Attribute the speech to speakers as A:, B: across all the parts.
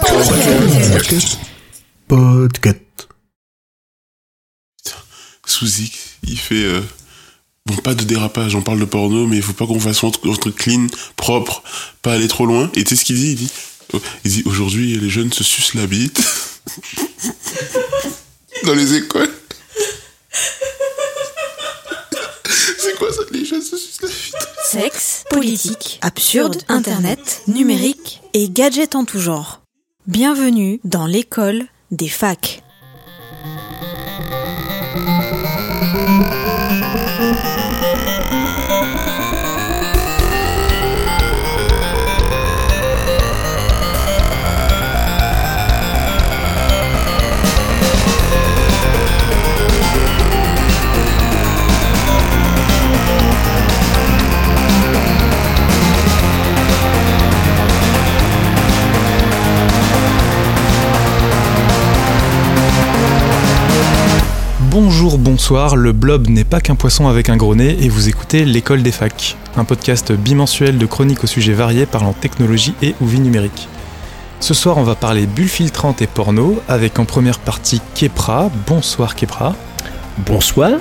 A: Podcast. Podcast.
B: Sous X, il fait euh, bon pas de dérapage, on parle de porno, mais il faut pas qu'on fasse un truc, un truc clean, propre, pas aller trop loin. Et tu sais ce qu'il dit? Il dit, oh, il dit aujourd'hui les jeunes se sucent la bite dans les écoles. C'est quoi ça Les jeunes se sucent la bite?
C: Sexe, politique, absurde, internet, numérique et gadgets en tout genre. Bienvenue dans l'école des facs.
D: Bonjour, bonsoir, le blob n'est pas qu'un poisson avec un gros nez et vous écoutez l'école des facs, un podcast bimensuel de chroniques au sujet variés parlant technologie et ou vie numérique. Ce soir on va parler bulles filtrantes et porno avec en première partie Kepra. Bonsoir Kepra.
E: Bonsoir.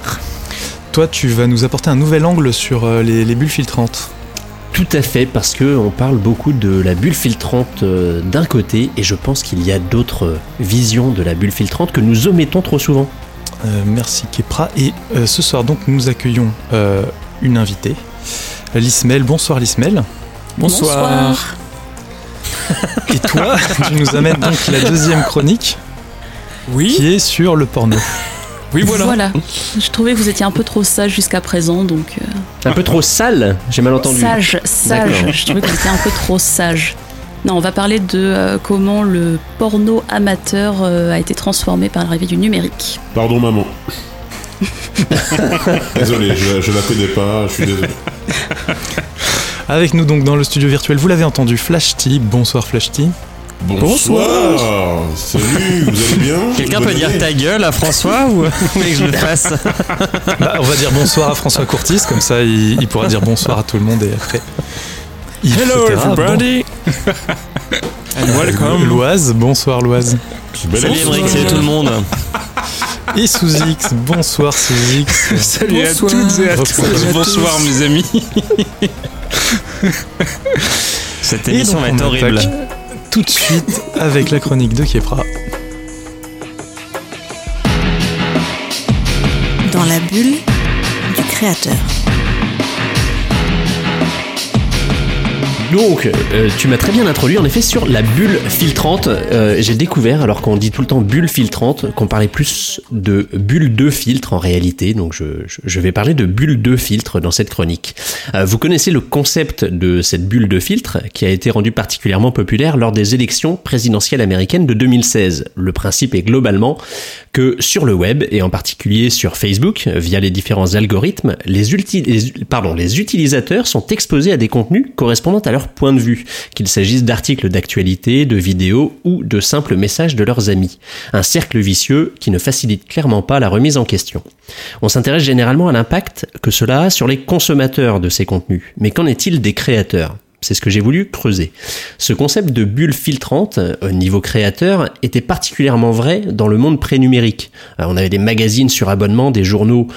D: Toi tu vas nous apporter un nouvel angle sur euh, les, les bulles filtrantes.
E: Tout à fait, parce que on parle beaucoup de la bulle filtrante euh, d'un côté, et je pense qu'il y a d'autres euh, visions de la bulle filtrante que nous omettons trop souvent.
D: Euh, merci Kepra. Et euh, ce soir donc nous accueillons euh, une invitée, Lismel. Bonsoir Lismel. Et toi, tu nous amènes donc la deuxième chronique
F: Oui,
D: qui est sur le porno.
F: oui, voilà.
G: Je trouvais que vous étiez un peu trop sage jusqu'à présent, donc euh,
E: Un peu trop sale, j'ai mal entendu.
G: sage, sage. Je trouvais que vous étiez un peu trop sage. Non, on va parler de euh, comment le porno amateur euh, a été transformé par l'arrivée du numérique.
B: Pardon maman. désolé, je, je la connais pas, je suis désolé.
D: Avec nous donc dans le studio virtuel, vous l'avez entendu, Flash T. Bonsoir Flash T.
B: Bonsoir. Salut, vous allez bien
F: Quelqu'un peut dire ta gueule à François ou que je le fasse
D: Bah, on va dire bonsoir à François Courtis, comme ça il, il pourra dire bonsoir à tout le monde et après.
F: Hello everybody and welcome.
D: Loise, bonsoir Loise.
F: Salut. Emmerich, salut tout le monde.
D: Et sous X, bonsoir sous X.
F: Salut
G: à toutes
F: et
D: à tous.
F: Bonsoir mes amis. Cette
D: Et
F: émission
D: donc,
F: va être
D: on
F: horrible.
D: Tout de suite avec la chronique de Kepra.
C: Dans la bulle du créateur.
E: Donc, euh, tu m'as très bien introduit en effet sur la bulle filtrante. Euh, J'ai découvert, alors qu'on dit tout le temps bulle filtrante, qu'on parlait plus de bulle de filtre en réalité. Donc, je, vais parler de bulle de filtre dans cette chronique. Euh, vous connaissez le concept de cette bulle de filtre qui a été rendu particulièrement populaire lors des élections présidentielles américaines de 2016. Le principe est globalement que sur le web et en particulier sur Facebook, via les différents algorithmes, les, les utilisateurs sont exposés à des contenus correspondant à leur point de vue, qu'il s'agisse d'articles d'actualité, de vidéos ou de simples messages de leurs amis. Un cercle vicieux qui ne facilite clairement pas la remise en question. On s'intéresse généralement à l'impact que cela a sur les consommateurs de ces contenus. Mais qu'en est-il des créateurs? C'est ce que j'ai voulu creuser. Ce concept de bulle filtrante euh, au niveau créateur était particulièrement vrai dans le monde pré-numérique. Euh, On avait des magazines sur abonnement, des journaux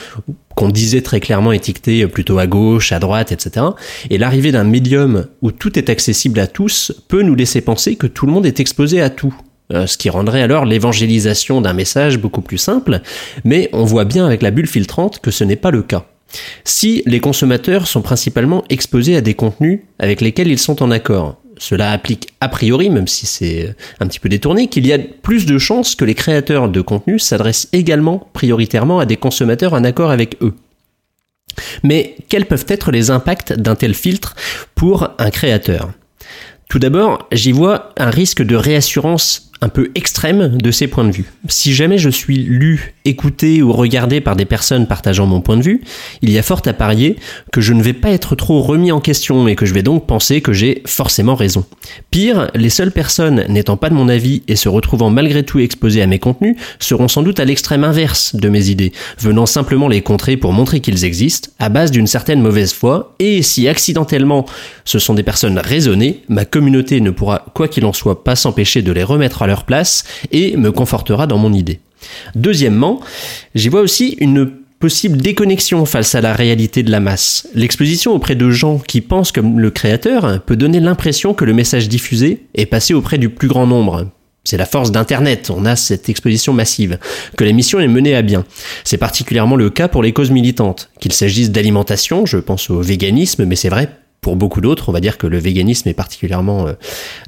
E: qu'on disait très clairement étiquetés plutôt à gauche, à droite, etc. Et l'arrivée d'un médium où tout est accessible à tous peut nous laisser penser que tout le monde est exposé à tout. Euh, Ce qui rendrait alors l'évangélisation d'un message beaucoup plus simple, mais on voit bien avec la bulle filtrante que ce n'est pas le cas. Si les consommateurs sont principalement exposés à des contenus avec lesquels ils sont en accord, cela applique a priori, même si c'est un petit peu détourné, qu'il y a plus de chances que les créateurs de contenus s'adressent également prioritairement à des consommateurs en accord avec eux. Mais quels peuvent être les impacts d'un tel filtre pour un créateur? Tout d'abord, j'y vois un risque de réassurance un peu extrême de ces points de vue. Si jamais je suis lu écouté ou regardé par des personnes partageant mon point de vue, il y a fort à parier que je ne vais pas être trop remis en question et que je vais donc penser que j'ai forcément raison. Pire, les seules personnes n'étant pas de mon avis et se retrouvant malgré tout exposées à mes contenus seront sans doute à l'extrême inverse de mes idées, venant simplement les contrer pour montrer qu'ils existent, à base d'une certaine mauvaise foi, et si accidentellement ce sont des personnes raisonnées, ma communauté ne pourra, quoi qu'il en soit, pas s'empêcher de les remettre à leur place et me confortera dans mon idée. Deuxièmement, j'y vois aussi une possible déconnexion face à la réalité de la masse. L'exposition auprès de gens qui pensent comme le créateur peut donner l'impression que le message diffusé est passé auprès du plus grand nombre. C'est la force d'Internet, on a cette exposition massive, que la mission est menée à bien. C'est particulièrement le cas pour les causes militantes, qu'il s'agisse d'alimentation, je pense au véganisme, mais c'est vrai pour beaucoup d'autres, on va dire que le véganisme est particulièrement euh,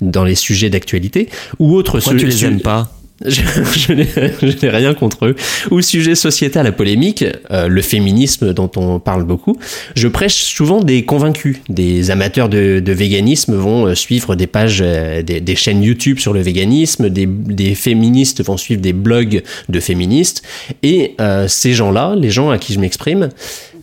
E: dans les sujets d'actualité, ou autres
F: Pourquoi tu les aimes pas?
E: Je, n'ai rien contre eux. Ou sujet sociétal à polémique, euh, le féminisme dont on parle beaucoup. Je prêche souvent des convaincus. Des amateurs de, véganisme vont euh, suivre des pages, euh, des, chaînes YouTube sur le véganisme. Des, féministes vont suivre des blogs de féministes. Et ces gens-là, les gens à qui je m'exprime,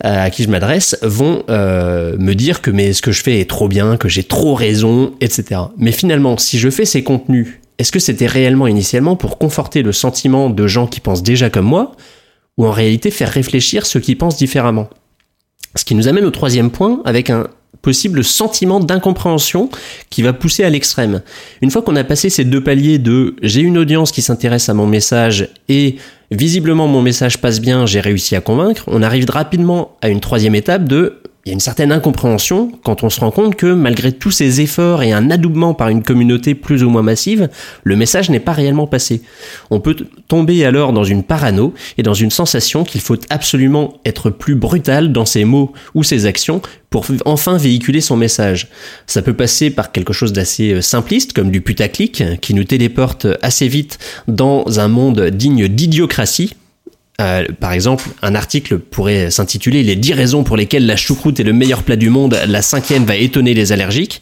E: à qui je m'adresse, vont me dire que mais ce que je fais est trop bien, que j'ai trop raison, etc. Mais finalement, si je fais ces contenus est-ce que c'était réellement initialement pour conforter le sentiment de gens qui pensent déjà comme moi, ou en réalité faire réfléchir ceux qui pensent différemment? Ce qui nous amène au troisième point, avec un possible sentiment d'incompréhension qui va pousser à l'extrême. Une fois qu'on a passé ces deux paliers de j'ai une audience qui s'intéresse à mon message et visiblement mon message passe bien, j'ai réussi à convaincre, on arrive rapidement à une troisième étape de il y a une certaine incompréhension quand on se rend compte que malgré tous ces efforts et un adoubement par une communauté plus ou moins massive, le message n'est pas réellement passé. On peut tomber alors dans une parano et dans une sensation qu'il faut absolument être plus brutal dans ses mots ou ses actions pour enfin véhiculer son message. Ça peut passer par quelque chose d'assez euh, simpliste comme du putaclic qui nous téléporte assez vite dans un monde digne d'idiocratie euh, par exemple, un article pourrait s'intituler Les 10 raisons pour lesquelles la choucroute est le meilleur plat du monde, la cinquième va étonner les allergiques.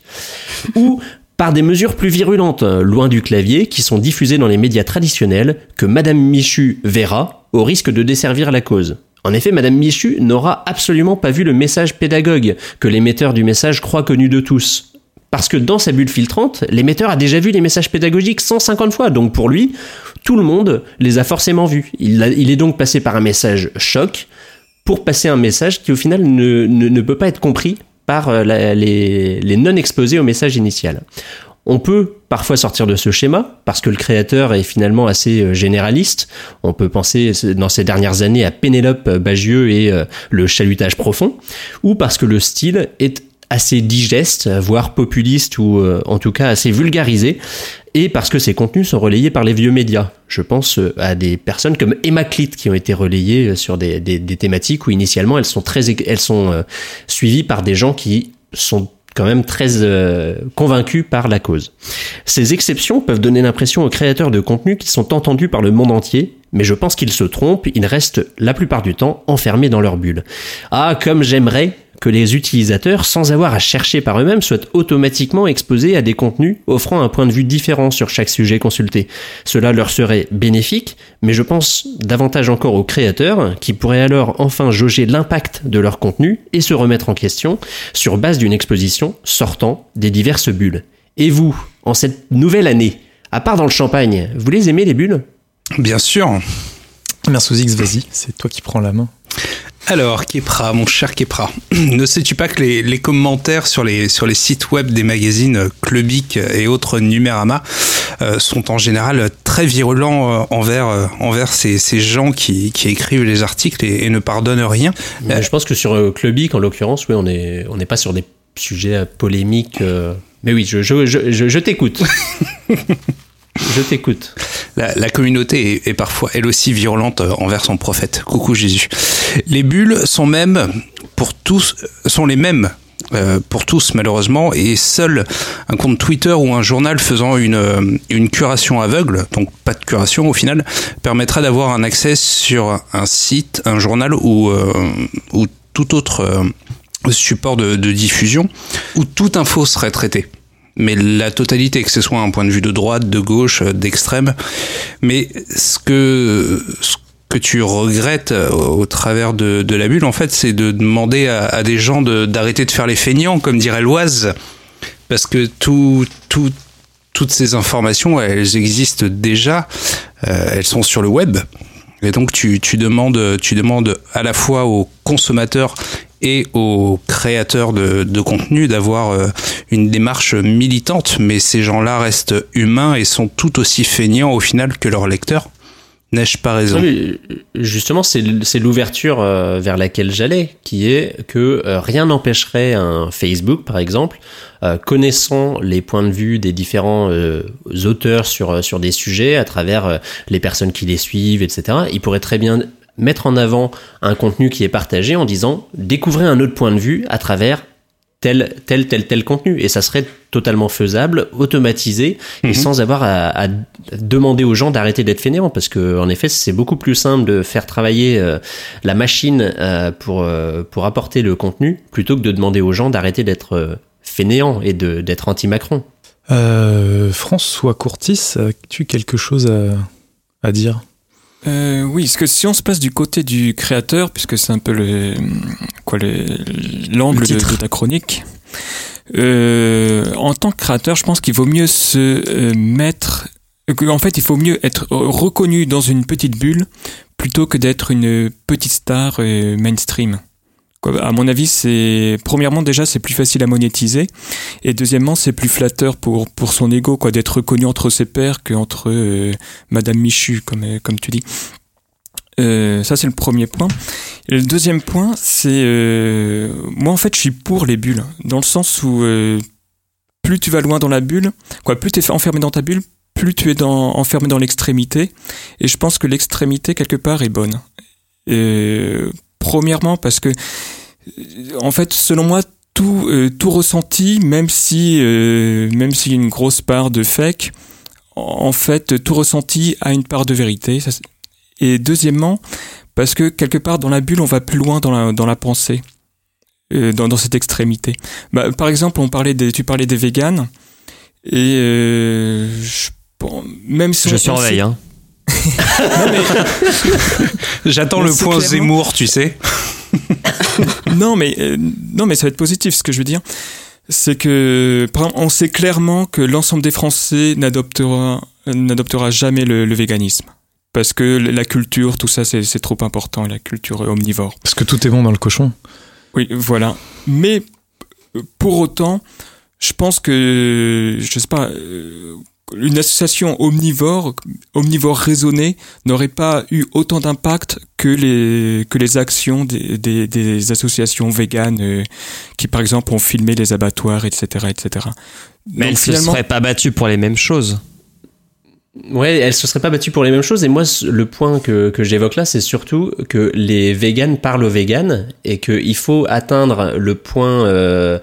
E: Ou par des mesures plus virulentes, loin du clavier, qui sont diffusées dans les médias traditionnels, que Madame Michu verra, au risque de desservir la cause. En effet, Madame Michu n'aura absolument pas vu le message pédagogue que l'émetteur du message croit connu de tous. Parce que dans sa bulle filtrante, l'émetteur a déjà vu les messages pédagogiques 150 fois, donc pour lui, tout le monde les a forcément vus. Il, est donc passé par un message choc pour passer un message qui au final ne, peut pas être compris par euh, les, non-exposés au message initial. On peut parfois sortir de ce schéma parce que le créateur est finalement assez euh, généraliste. On peut penser euh, dans ces dernières années à Pénélope Bagieux et le chalutage profond, ou parce que le style est assez digeste, voire populiste ou euh, en tout cas assez vulgarisé, et parce que ces contenus sont relayés par les vieux médias. Je pense euh, à des personnes comme Emma qui ont été relayées euh, sur des, des- thématiques où initialement elles sont très elles sont suivies par des gens qui sont quand même très convaincus par la cause. Ces exceptions peuvent donner l'impression aux créateurs de contenu qu'ils sont entendus par le monde entier, mais je pense qu'ils se trompent, ils restent la plupart du temps enfermés dans leur bulle. Ah, comme j'aimerais que les utilisateurs, sans avoir à chercher par eux-mêmes, soient automatiquement exposés à des contenus offrant un point de vue différent sur chaque sujet consulté. Cela leur serait bénéfique, mais je pense davantage encore aux créateurs, qui pourraient alors enfin jauger l'impact de leur contenu et se remettre en question sur base d'une exposition sortant des diverses bulles. Et vous, en cette nouvelle année, à part dans le champagne, vous les aimez les bulles?
H: Bien sûr.
D: Mersozix, vas-y, c'est toi qui prends la main.
H: Alors, Kepra, mon cher Kepra, ne sais-tu pas que les, les commentaires sur les, sur les sites web des magazines Clubic et autres Numérama euh, sont en général très virulents euh, envers, euh, envers ces, ces gens qui, qui écrivent les articles et, et ne pardonnent rien
E: Mais Je pense que sur euh, Clubic, en l'occurrence, oui, on n'est on n'est pas sur des sujets euh, polémiques. euh, Mais oui, je, je, je, je t'écoute. je t'écoute.
H: La, communauté est, parfois elle aussi virulente euh, envers son prophète. Coucou Jésus. Les bulles sont même pour tous sont les mêmes euh, pour tous malheureusement et seul un compte Twitter ou un journal faisant une, euh, une curation aveugle, donc pas de curation au final, permettra d'avoir un accès sur un site, un journal ou, ou tout autre support de, de diffusion où toute info serait traitée mais la totalité, que ce soit un point de vue de droite, de gauche, euh, d'extrême. Mais ce que, ce que tu regrettes euh, au, travers de, de la bulle, en fait, c'est de demander à, des gens de- d'arrêter de, faire les feignants, comme dirait Loise, parce que tout, tout, toutes ces informations, elles existent déjà, euh, elles sont sur le web. Et donc tu, tu, demandes, tu demandes à la fois aux consommateurs et aux créateurs de, de contenu d'avoir euh, une démarche militante, mais ces gens-là restent humains et sont tout aussi feignants au final que leurs lecteurs. N'ai-je pas raison?
E: Justement, c'est l'ouverture euh, vers laquelle j'allais, qui est que euh, rien n'empêcherait un Facebook, par exemple, euh, connaissant les points de vue des différents auteurs sur, sur des sujets, à travers les personnes qui les suivent, etc., il pourrait très bien mettre en avant un contenu qui est partagé en disant découvrez un autre point de vue à travers tel, tel, tel, tel contenu. Et ça serait totalement faisable, automatisé, et
H: Mhm.
E: sans avoir à, à demander aux gens d'arrêter d'être fainéants. Parce que, en effet, c'est beaucoup plus simple de faire travailler euh, la machine euh, pour, euh, pour apporter le contenu, plutôt que de demander aux gens d'arrêter d'être fainéants et d'être anti-Macron.
D: François Courtis, as-tu quelque chose à, à dire?
F: Euh, oui, parce que si on se place du côté du créateur, puisque c'est un peu le quoi le- l'angle
A: Le
F: de, de ta chronique, euh, en tant que créateur, je pense qu'il vaut mieux se euh, mettre, en fait, il faut mieux être reconnu dans une petite bulle plutôt que d'être une petite star euh, mainstream. À mon avis, c'est premièrement déjà c'est plus facile à monétiser et deuxièmement c'est plus flatteur pour pour son ego quoi d'être reconnu entre ses pairs qu'entre euh, Madame Michu comme euh, comme tu dis. Euh, ça c'est le premier point. Et le deuxième point c'est euh, moi en fait je suis pour les bulles dans le sens où euh, plus tu vas loin dans la bulle quoi plus tu es enfermé dans ta bulle plus tu es dans, enfermé dans l'extrémité et je pense que l'extrémité quelque part est bonne. Premièrement parce que en fait selon moi tout euh, tout ressenti même si euh, même s'il y a une grosse part de fake en fait tout ressenti a une part de vérité et deuxièmement parce que quelque part dans la bulle on va plus loin dans la dans la pensée euh, dans, dans cette extrémité bah, par exemple on parlait des tu parlais des véganes et je- bon, même si
I: Je
F: on-
I: surveille, hein.
F: Non, mais-
H: J'attends le point
F: clairement-
H: Zemmour, tu sais.
F: non, mais euh, non, mais ça va être positif. Ce que je veux dire, c'est que par exemple, on sait clairement que l'ensemble des Français n'adoptera n'adoptera jamais le, le véganisme parce que la culture, tout ça, c'est trop important. La culture omnivore.
D: Parce que tout est bon dans le cochon.
F: Oui, voilà. Mais euh, pour autant, je pense que je sais pas. Une association omnivore, omnivore raisonnée, n'aurait pas eu autant d'impact que les que les actions des, des, des associations véganes euh, qui, par exemple, ont filmé les abattoirs, etc., etc.
I: Mais
F: Donc,
I: elle se serait pas battue pour les mêmes choses.
E: Ouais, elle se serait pas battue pour les mêmes choses. Et moi, le point que, que j'évoque là, c'est surtout que les véganes parlent aux véganes et qu'il faut atteindre le point, euh,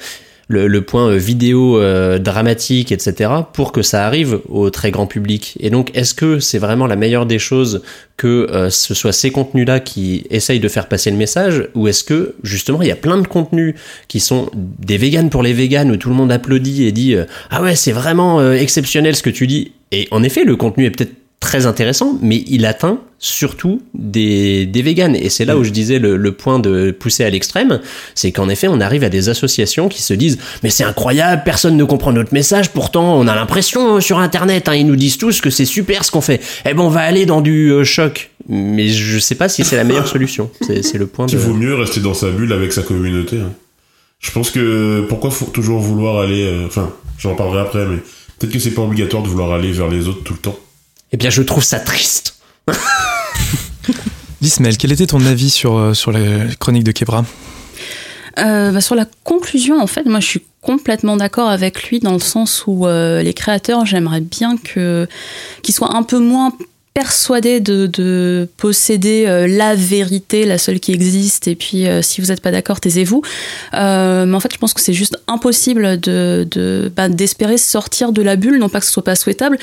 E: le, le point euh, vidéo euh, dramatique, etc., pour que ça arrive au très grand public. Et donc, est-ce que c'est vraiment la meilleure des choses que euh, ce soit ces contenus-là qui essayent de faire passer le message, ou est-ce que justement il y a plein de contenus qui sont des véganes pour les véganes où tout le monde applaudit et dit euh, ah ouais c'est vraiment euh, exceptionnel ce que tu dis et en effet le contenu est peut-être très intéressant mais il atteint surtout des, des véganes et c'est là où je disais le, le point de pousser à l'extrême c'est qu'en effet on arrive à des associations qui se disent mais c'est incroyable personne ne comprend notre message pourtant on a l'impression euh, sur internet hein, ils nous disent tous que c'est super ce qu'on fait eh ben on va aller dans du euh, choc mais je sais pas si c'est la meilleure solution c'est c'est le point de
B: Il vaut mieux rester dans sa bulle avec sa communauté. hein. Je pense que pourquoi faut toujours vouloir aller. euh, Enfin, j'en parlerai après, mais peut-être que c'est pas obligatoire de vouloir aller vers les autres tout le temps.
E: Eh bien je trouve ça triste.
D: Ismaël, quel était ton avis sur, euh, sur la chronique de Kebra
G: Euh, bah, sur la conclusion, en fait, moi je suis complètement d'accord avec lui dans le sens où euh, les créateurs, j'aimerais bien que qu'ils soient un peu moins persuadés de, de posséder euh, la vérité, la seule qui existe, et puis euh, si vous n'êtes pas d'accord, taisez-vous. Euh, mais en fait, je pense que c'est juste impossible de de- bah, d'espérer sortir de la bulle, non pas que ce soit pas souhaitable,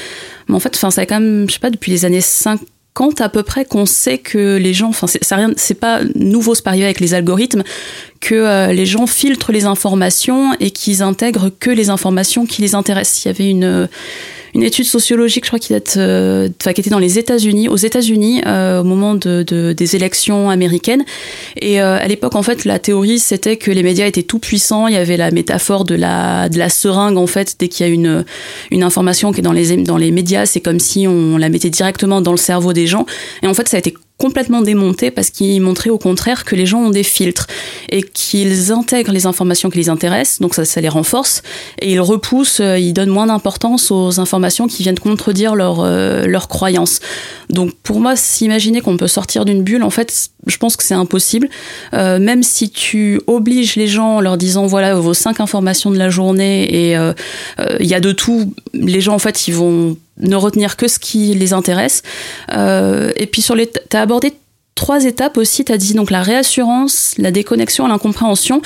G: mais en fait, enfin, ça a quand même, je sais pas, depuis les années 50 quand à peu près qu'on sait que les gens, enfin c'est rien, c'est pas nouveau, pas arrivé avec les algorithmes, que euh, les gens filtrent les informations et qu'ils intègrent que les informations qui les intéressent. Il y avait une une étude sociologique, je crois, qui date, euh, enfin, qui était dans les États-Unis, aux États-Unis, euh, au moment de, de- des élections américaines. Et euh, à l'époque, en fait, la théorie, c'était que les médias étaient tout puissants. Il y avait la métaphore de la, de la seringue, en fait, dès qu'il y a une, une information qui est dans les, dans les médias, c'est comme si on la mettait directement dans le cerveau des gens. Et en fait, ça a été complètement démonté parce qu'il montrait au contraire que les gens ont des filtres et qu'ils intègrent les informations qui les intéressent, donc ça, ça les renforce, et ils repoussent, euh, ils donnent moins d'importance aux informations qui viennent contredire leurs euh, croyances. Donc pour moi, s'imaginer qu'on peut sortir d'une bulle, en fait, je pense que c'est impossible. Euh, même si tu obliges les gens en leur disant voilà vos cinq informations de la journée et euh, il y a de tout, les gens en fait ils vont ne retenir que ce qui les intéresse. Et puis sur les, t'as trois étapes aussi. T'as dit donc la réassurance, la déconnexion, l'incompréhension.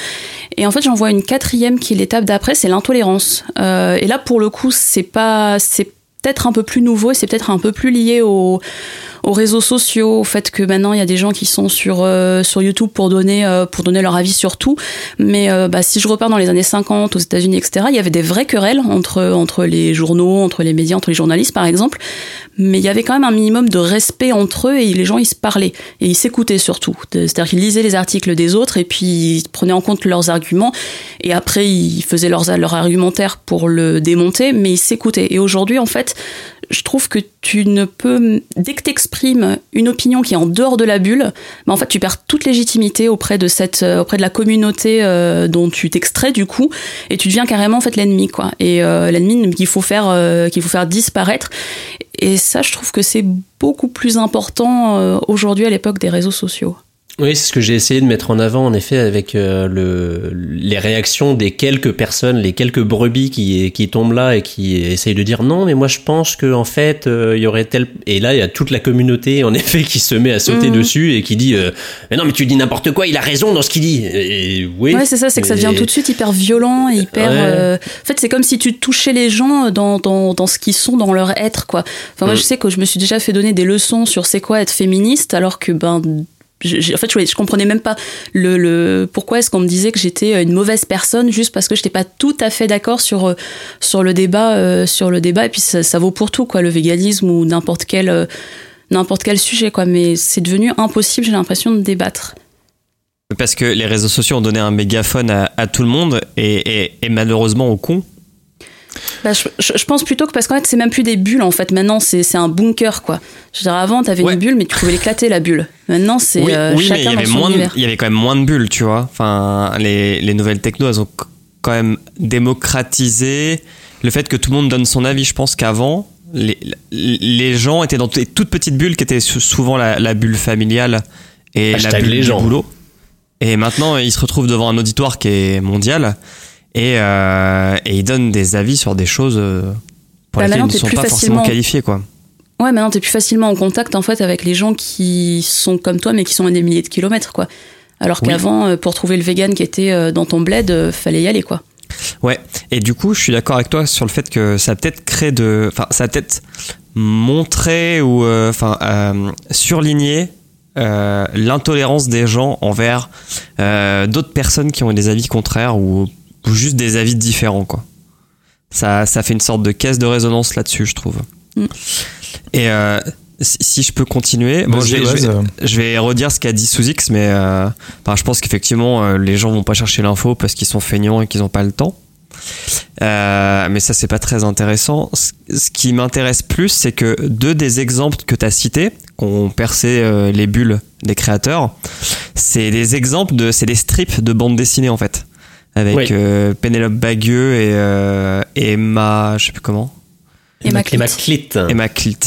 G: Et en fait, j'en vois une quatrième qui est l'étape d'après, c'est l'intolérance. Euh, et là, pour le coup, c'est pas, c'est peut-être un peu plus nouveau, c'est peut-être un peu plus lié au aux réseaux sociaux, au fait que maintenant il y a des gens qui sont sur euh, sur YouTube pour donner euh, pour donner leur avis sur tout. Mais euh, bah, si je repars dans les années 50 aux États-Unis, etc., il y avait des vraies querelles entre entre les journaux, entre les médias, entre les journalistes, par exemple. Mais il y avait quand même un minimum de respect entre eux et les gens ils se parlaient et ils s'écoutaient surtout. C'est-à-dire qu'ils lisaient les articles des autres et puis ils prenaient en compte leurs arguments et après ils faisaient leurs leur argumentaire pour le démonter, mais ils s'écoutaient. Et aujourd'hui, en fait, je trouve que tu ne peux, dès que tu exprimes une opinion qui est en dehors de la bulle, bah en fait, tu perds toute légitimité auprès de cette, euh, auprès de la communauté euh, dont tu t'extrais du coup, et tu deviens carrément en fait l'ennemi, quoi. Et euh, l'ennemi qu'il faut faire, euh, qu'il faut faire disparaître. Et ça, je trouve que c'est beaucoup plus important euh, aujourd'hui à l'époque des réseaux sociaux.
E: Oui, c'est ce que j'ai essayé de mettre en avant, en effet, avec euh, le, les réactions des quelques personnes, les quelques brebis qui, qui tombent là et qui essayent de dire non, mais moi je pense que en fait, euh, il y aurait tel. Et là, il y a toute la communauté, en effet, qui se met à sauter
G: Mhm.
E: dessus et qui dit euh, Mais non, mais tu dis n'importe quoi, il a raison dans ce qu'il dit. Et, oui.
G: Ouais, c'est ça, c'est que ça
E: Et-
G: devient tout de suite hyper violent et hyper.
E: Ouais.
G: euh, En fait, c'est comme si tu touchais les gens dans, dans, dans ce qu'ils sont, dans leur être, quoi. Enfin, moi,
E: Mm.
G: je sais que je me suis déjà fait donner des leçons sur c'est quoi être féministe, alors que, ben. Je- je- en fait, je, je comprenais même pas le, pourquoi est-ce qu'on me disait que j'étais une mauvaise personne juste parce que j'étais pas tout à fait d'accord sur euh, sur le débat euh, sur le débat. Et puis ça, vaut pour tout quoi le véganisme ou n'importe quel euh, n'importe quel sujet quoi. Mais c'est devenu impossible j'ai l'impression de débattre.
I: Parce que les réseaux sociaux ont donné un mégaphone à, tout le monde et, et- et malheureusement aux cons.
G: Bah, je, pense plutôt que parce qu'en fait, c'est même plus des bulles, en fait. Maintenant, c'est c'est un bunker, quoi. Je veux dire, avant, t'avais
I: Ouais.
G: une bulle, mais tu pouvais l'éclater, la bulle. Maintenant, c'est
I: oui,
G: euh,
I: oui, mais il y,
G: chacun dans
I: avait
G: son
I: moins de-
G: univers.
I: il y avait quand même moins de bulles, tu vois. Enfin, les, les nouvelles techno, elles ont quand même démocratisé le fait que tout le monde donne son avis. Je pense qu'avant, les, les gens étaient dans des toutes petites bulles qui étaient sou- souvent la, la bulle familiale et la
E: Hashtag
I: bulle
E: les
I: du
E: gens.
I: boulot. Et maintenant, ils se retrouvent devant un auditoire qui est mondial et, euh, et ils donnent des avis sur des choses euh, pour
G: Bah,
I: lesquelles ils ne sont pas forcément
G: facilement-
I: qualifiés, quoi.
G: Ouais, maintenant, t'es plus facilement en contact, en fait, avec les gens qui sont comme toi, mais qui sont à des milliers de kilomètres, quoi. Alors
I: Oui.
G: qu'avant, euh, pour trouver le vegan qui était euh, dans ton bled, fallait y aller, quoi.
I: Ouais, et du coup, je suis d'accord avec toi sur le fait que ça peut-être créé de. Enfin, ça peut-être montré ou. euh, Enfin, euh, surligné euh, l'intolérance des gens envers d'autres personnes qui ont des avis contraires ou, ou juste des avis différents, quoi. Ça, ça fait une sorte de caisse de résonance là-dessus, je trouve.
G: Mm.
I: Et euh, si, si je peux continuer, bon, je, vais, je
D: Oaz,
I: vais- je vais redire ce qu'a dit Sous-X, mais euh, enfin, je pense qu'effectivement, euh, les gens vont pas chercher l'info parce qu'ils sont feignants et qu'ils n'ont pas le temps. Euh, mais ça, c'est pas très intéressant. Ce, ce qui m'intéresse plus, c'est que deux des exemples que tu as cités, qui ont percé euh, les bulles des créateurs, c'est des exemples de. C'est des strips de bande dessinée en fait. Avec
E: Oui.
I: euh, Pénélope Bagieux et, euh, et Emma. Je sais plus comment.
G: Emma Clit.
E: Emma Clit.
I: Emma Clit.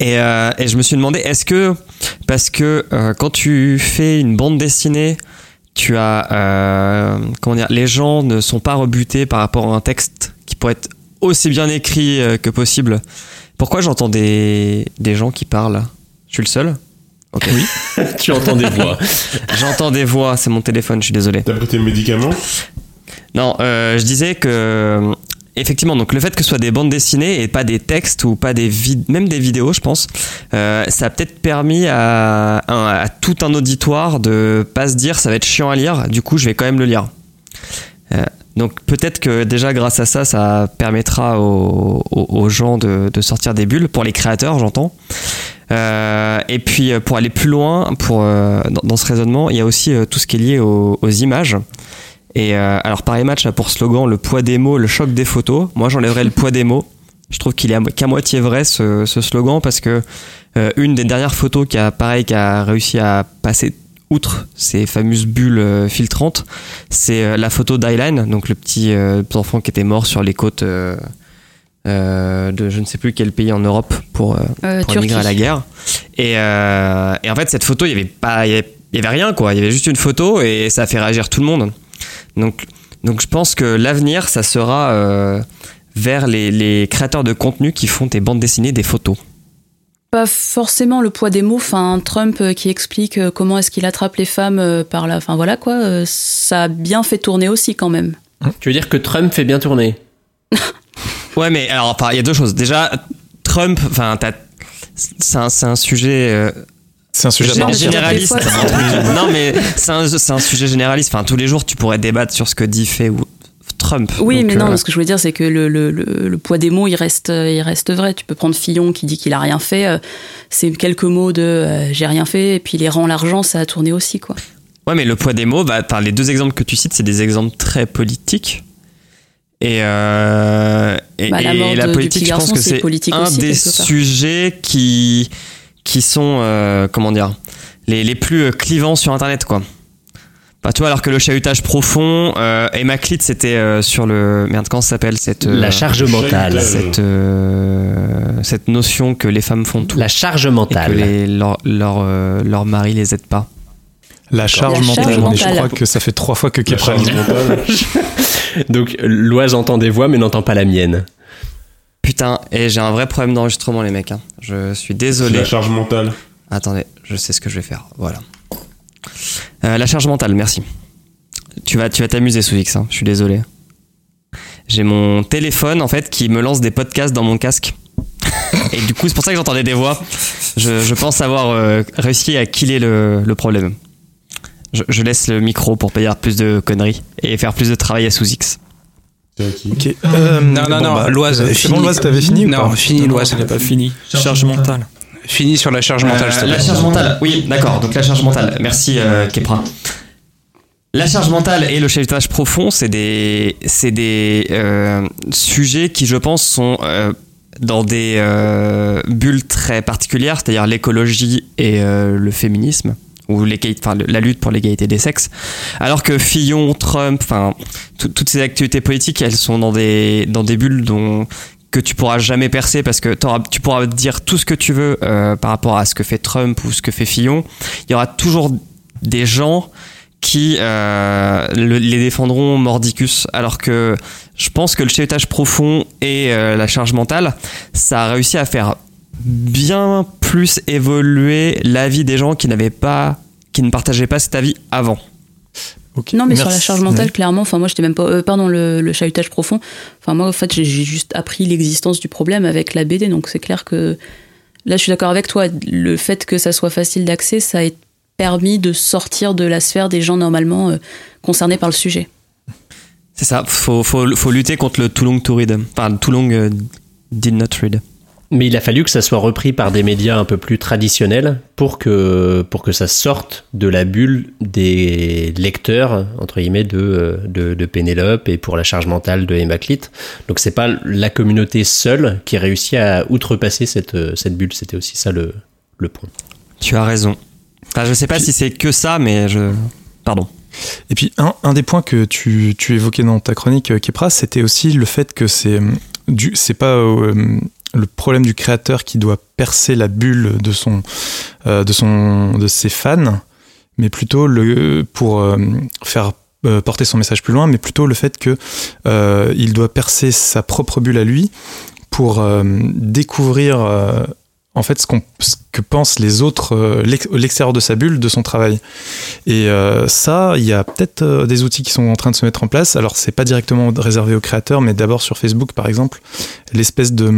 I: Et, euh, et je me suis demandé, est-ce que, parce que euh, quand tu fais une bande dessinée, tu as, euh, comment dire, les gens ne sont pas rebutés par rapport à un texte qui pourrait être aussi bien écrit euh, que possible. Pourquoi j'entends des, des gens qui parlent? Je suis le seul Ok. Oui.
E: tu entends des voix.
I: J'entends des voix, c'est mon téléphone, je suis désolé.
B: T'as pris tes médicaments?
I: Non, euh, je disais que effectivement, donc le fait que ce soit des bandes dessinées et pas des textes ou pas des même des vidéos, je pense, euh, ça a peut-être permis à, à- à tout un auditoire de pas se dire ça va être chiant à lire, du coup je vais quand même le lire. Euh, donc peut-être que déjà grâce à ça, ça permettra aux, aux- aux gens de, de sortir des bulles, pour les créateurs j'entends. Euh, et puis euh, pour aller plus loin, pour, euh, dans, ce raisonnement, il y a aussi tout ce qui est lié aux, images. Et alors Paris Match a pour slogan le poids des mots, le choc des photos. Moi j'enlèverais le poids des mots. Je trouve qu'il est qu'à moitié vrai ce, slogan parce que une des dernières photos qui a pareil qui a réussi à passer outre ces fameuses bulles filtrantes, c'est la photo d'Aylan, donc le petit enfant qui était mort sur les côtes euh, de je ne sais plus quel pays en Europe pour, euh,
G: Euh,
I: pour
G: Turquie.
I: émigrer à la guerre. Et, euh, et en fait, cette photo, il y avait pas, il y avait, il y avait rien quoi. Il y avait juste une photo et ça a fait réagir tout le monde. Donc, donc je pense que l'avenir, ça sera euh, vers les, les créateurs de contenu qui font des bandes dessinées, des photos.
G: Pas forcément le poids des mots. Enfin, Trump qui explique comment est-ce qu'il attrape les femmes par la. Enfin voilà quoi. Ça a bien fait tourner aussi quand même.
E: Tu veux dire que Trump fait bien tourner?
I: Ouais, mais alors, enfin, il y a deux choses. Déjà, Trump, enfin, t'as- c'est un, c'est un sujet. euh,
D: C'est un sujet part.
I: généraliste. Non, mais c'est un, c'est un sujet généraliste. Enfin, tous les jours, tu pourrais débattre sur ce que dit fait ou Trump.
G: Oui,
I: Donc,
G: mais non,
I: euh,
G: ce que je voulais dire, c'est que le, le, le, le poids des mots, il reste, euh, il reste vrai. Tu peux prendre Fillon qui dit qu'il a rien fait. euh, C'est quelques mots de euh, j'ai rien fait, et puis les rangs l'argent, ça a tourné aussi, quoi.
I: Ouais, mais le poids des mots, bah, enfin, les deux exemples que tu cites, c'est des exemples très politiques. Et, euh, et,
G: Bah, la
I: et politique, je pense que
G: c'est
I: un
G: aussi,
I: des sujets qui, qui sont, euh, comment dire, les, les plus euh, clivants sur Internet, quoi. Bah, tu vois, alors que le chahutage profond, euh, Emma Clit, c'était euh, sur le. Merde, comment ça s'appelle cette. euh,
E: La charge mentale.
I: Cette, euh, cette notion que les femmes font tout.
E: La charge
I: et que
E: mentale.
I: les, leur, leur, euh, leur mari les aide pas.
D: La charge
G: La
D: mentale,
G: charge
D: mais je
G: mentale.
D: crois que ça fait trois fois que
B: La
D: Kepra
B: mentale.
E: Donc Loise entend des voix mais n'entend pas la mienne.
I: Putain, et j'ai un vrai problème d'enregistrement, les mecs. hein. Je suis désolé.
B: la charge mentale.
I: Attendez, je sais ce que je vais faire. Voilà. Euh, la charge mentale, merci. Tu vas, tu vas t'amuser, Souvix. Hein. Je suis désolé. J'ai mon téléphone en fait qui me lance des podcasts dans mon casque. Et du coup, c'est pour ça que j'entendais des voix. Je, je pense avoir euh, réussi à killer le, le problème. Je, je laisse le micro pour pas dire plus de conneries et faire plus de travail à
B: à qui
D: Ok. Euh,
H: Non, non,
D: bon,
H: non,
D: bah,
H: Loise,
D: C'est
H: fini.
D: bon, Loise, t'avais fini ou
H: Non,
D: pas
H: fini Loise.
F: N'est pas fini. Charge mentale.
H: Fini sur la charge mentale, s'il te
I: Euh, la
H: plaît.
I: charge mentale, oui, d'accord. Donc la charge mentale. Merci, euh, Kepra. La charge mentale et le chahutage profond, c'est des, c'est des euh, sujets qui, je pense, sont euh, dans des euh, bulles très particulières, c'est-à-dire l'écologie et euh, le féminisme ou la lutte pour l'égalité des sexes. Alors que Fillon, Trump, enfin tout- toutes ces activités politiques, elles sont dans des dans des bulles dont que tu pourras jamais percer parce que tu pourras dire tout ce que tu veux euh, par rapport à ce que fait Trump ou ce que fait Fillon. Il y aura toujours des gens qui euh, le- les défendront mordicus alors que je pense que le chahutage profond et euh, la charge mentale ça a réussi à faire bien plus évoluer l'avis des gens qui n'avaient pas qui ne partageaient pas cet avis avant
G: Non, mais sur la charge mentale, clairement, enfin, moi, j'étais même pas. euh, pardon, le, le chahutage profond. Enfin, moi, en fait, j'ai j'ai juste appris l'existence du problème avec la BD, donc c'est clair que. Là, je suis d'accord avec toi. Le fait que ça soit facile d'accès, ça a permis de sortir de la sphère des gens normalement euh, concernés par le sujet.
I: c'est ça faut, faut, faut lutter contre le too long to read enfin too long euh, did not read
E: Mais il a fallu que ça soit repris par des médias un peu plus traditionnels pour que, pour que ça sorte de la bulle des lecteurs, entre guillemets, de, de, de Pénélope et pour la charge mentale de Emma Clit. Donc c'est pas la communauté seule qui réussit à outrepasser cette, cette bulle, c'était aussi ça le, le point.
I: tu as raison enfin, je sais pas si c'est que ça mais je pardon
D: Et puis, un, un des points que tu, tu évoquais dans ta chronique, euh, Kepra, c'était aussi le fait que c'est euh, du- c'est pas euh, le problème du créateur qui doit percer la bulle de son, euh, de son, de ses fans, mais plutôt le, pour euh, faire euh, porter son message plus loin, mais plutôt le fait que il doit percer sa propre bulle à lui pour découvrir en fait ce, que pensent les autres, euh, l'ex- l'extérieur de sa bulle, de son travail. Et euh, ça, il y a peut-être euh, des outils qui sont en train de se mettre en place. Alors c'est pas directement réservé aux créateurs, mais d'abord sur Facebook par exemple, l'espèce de,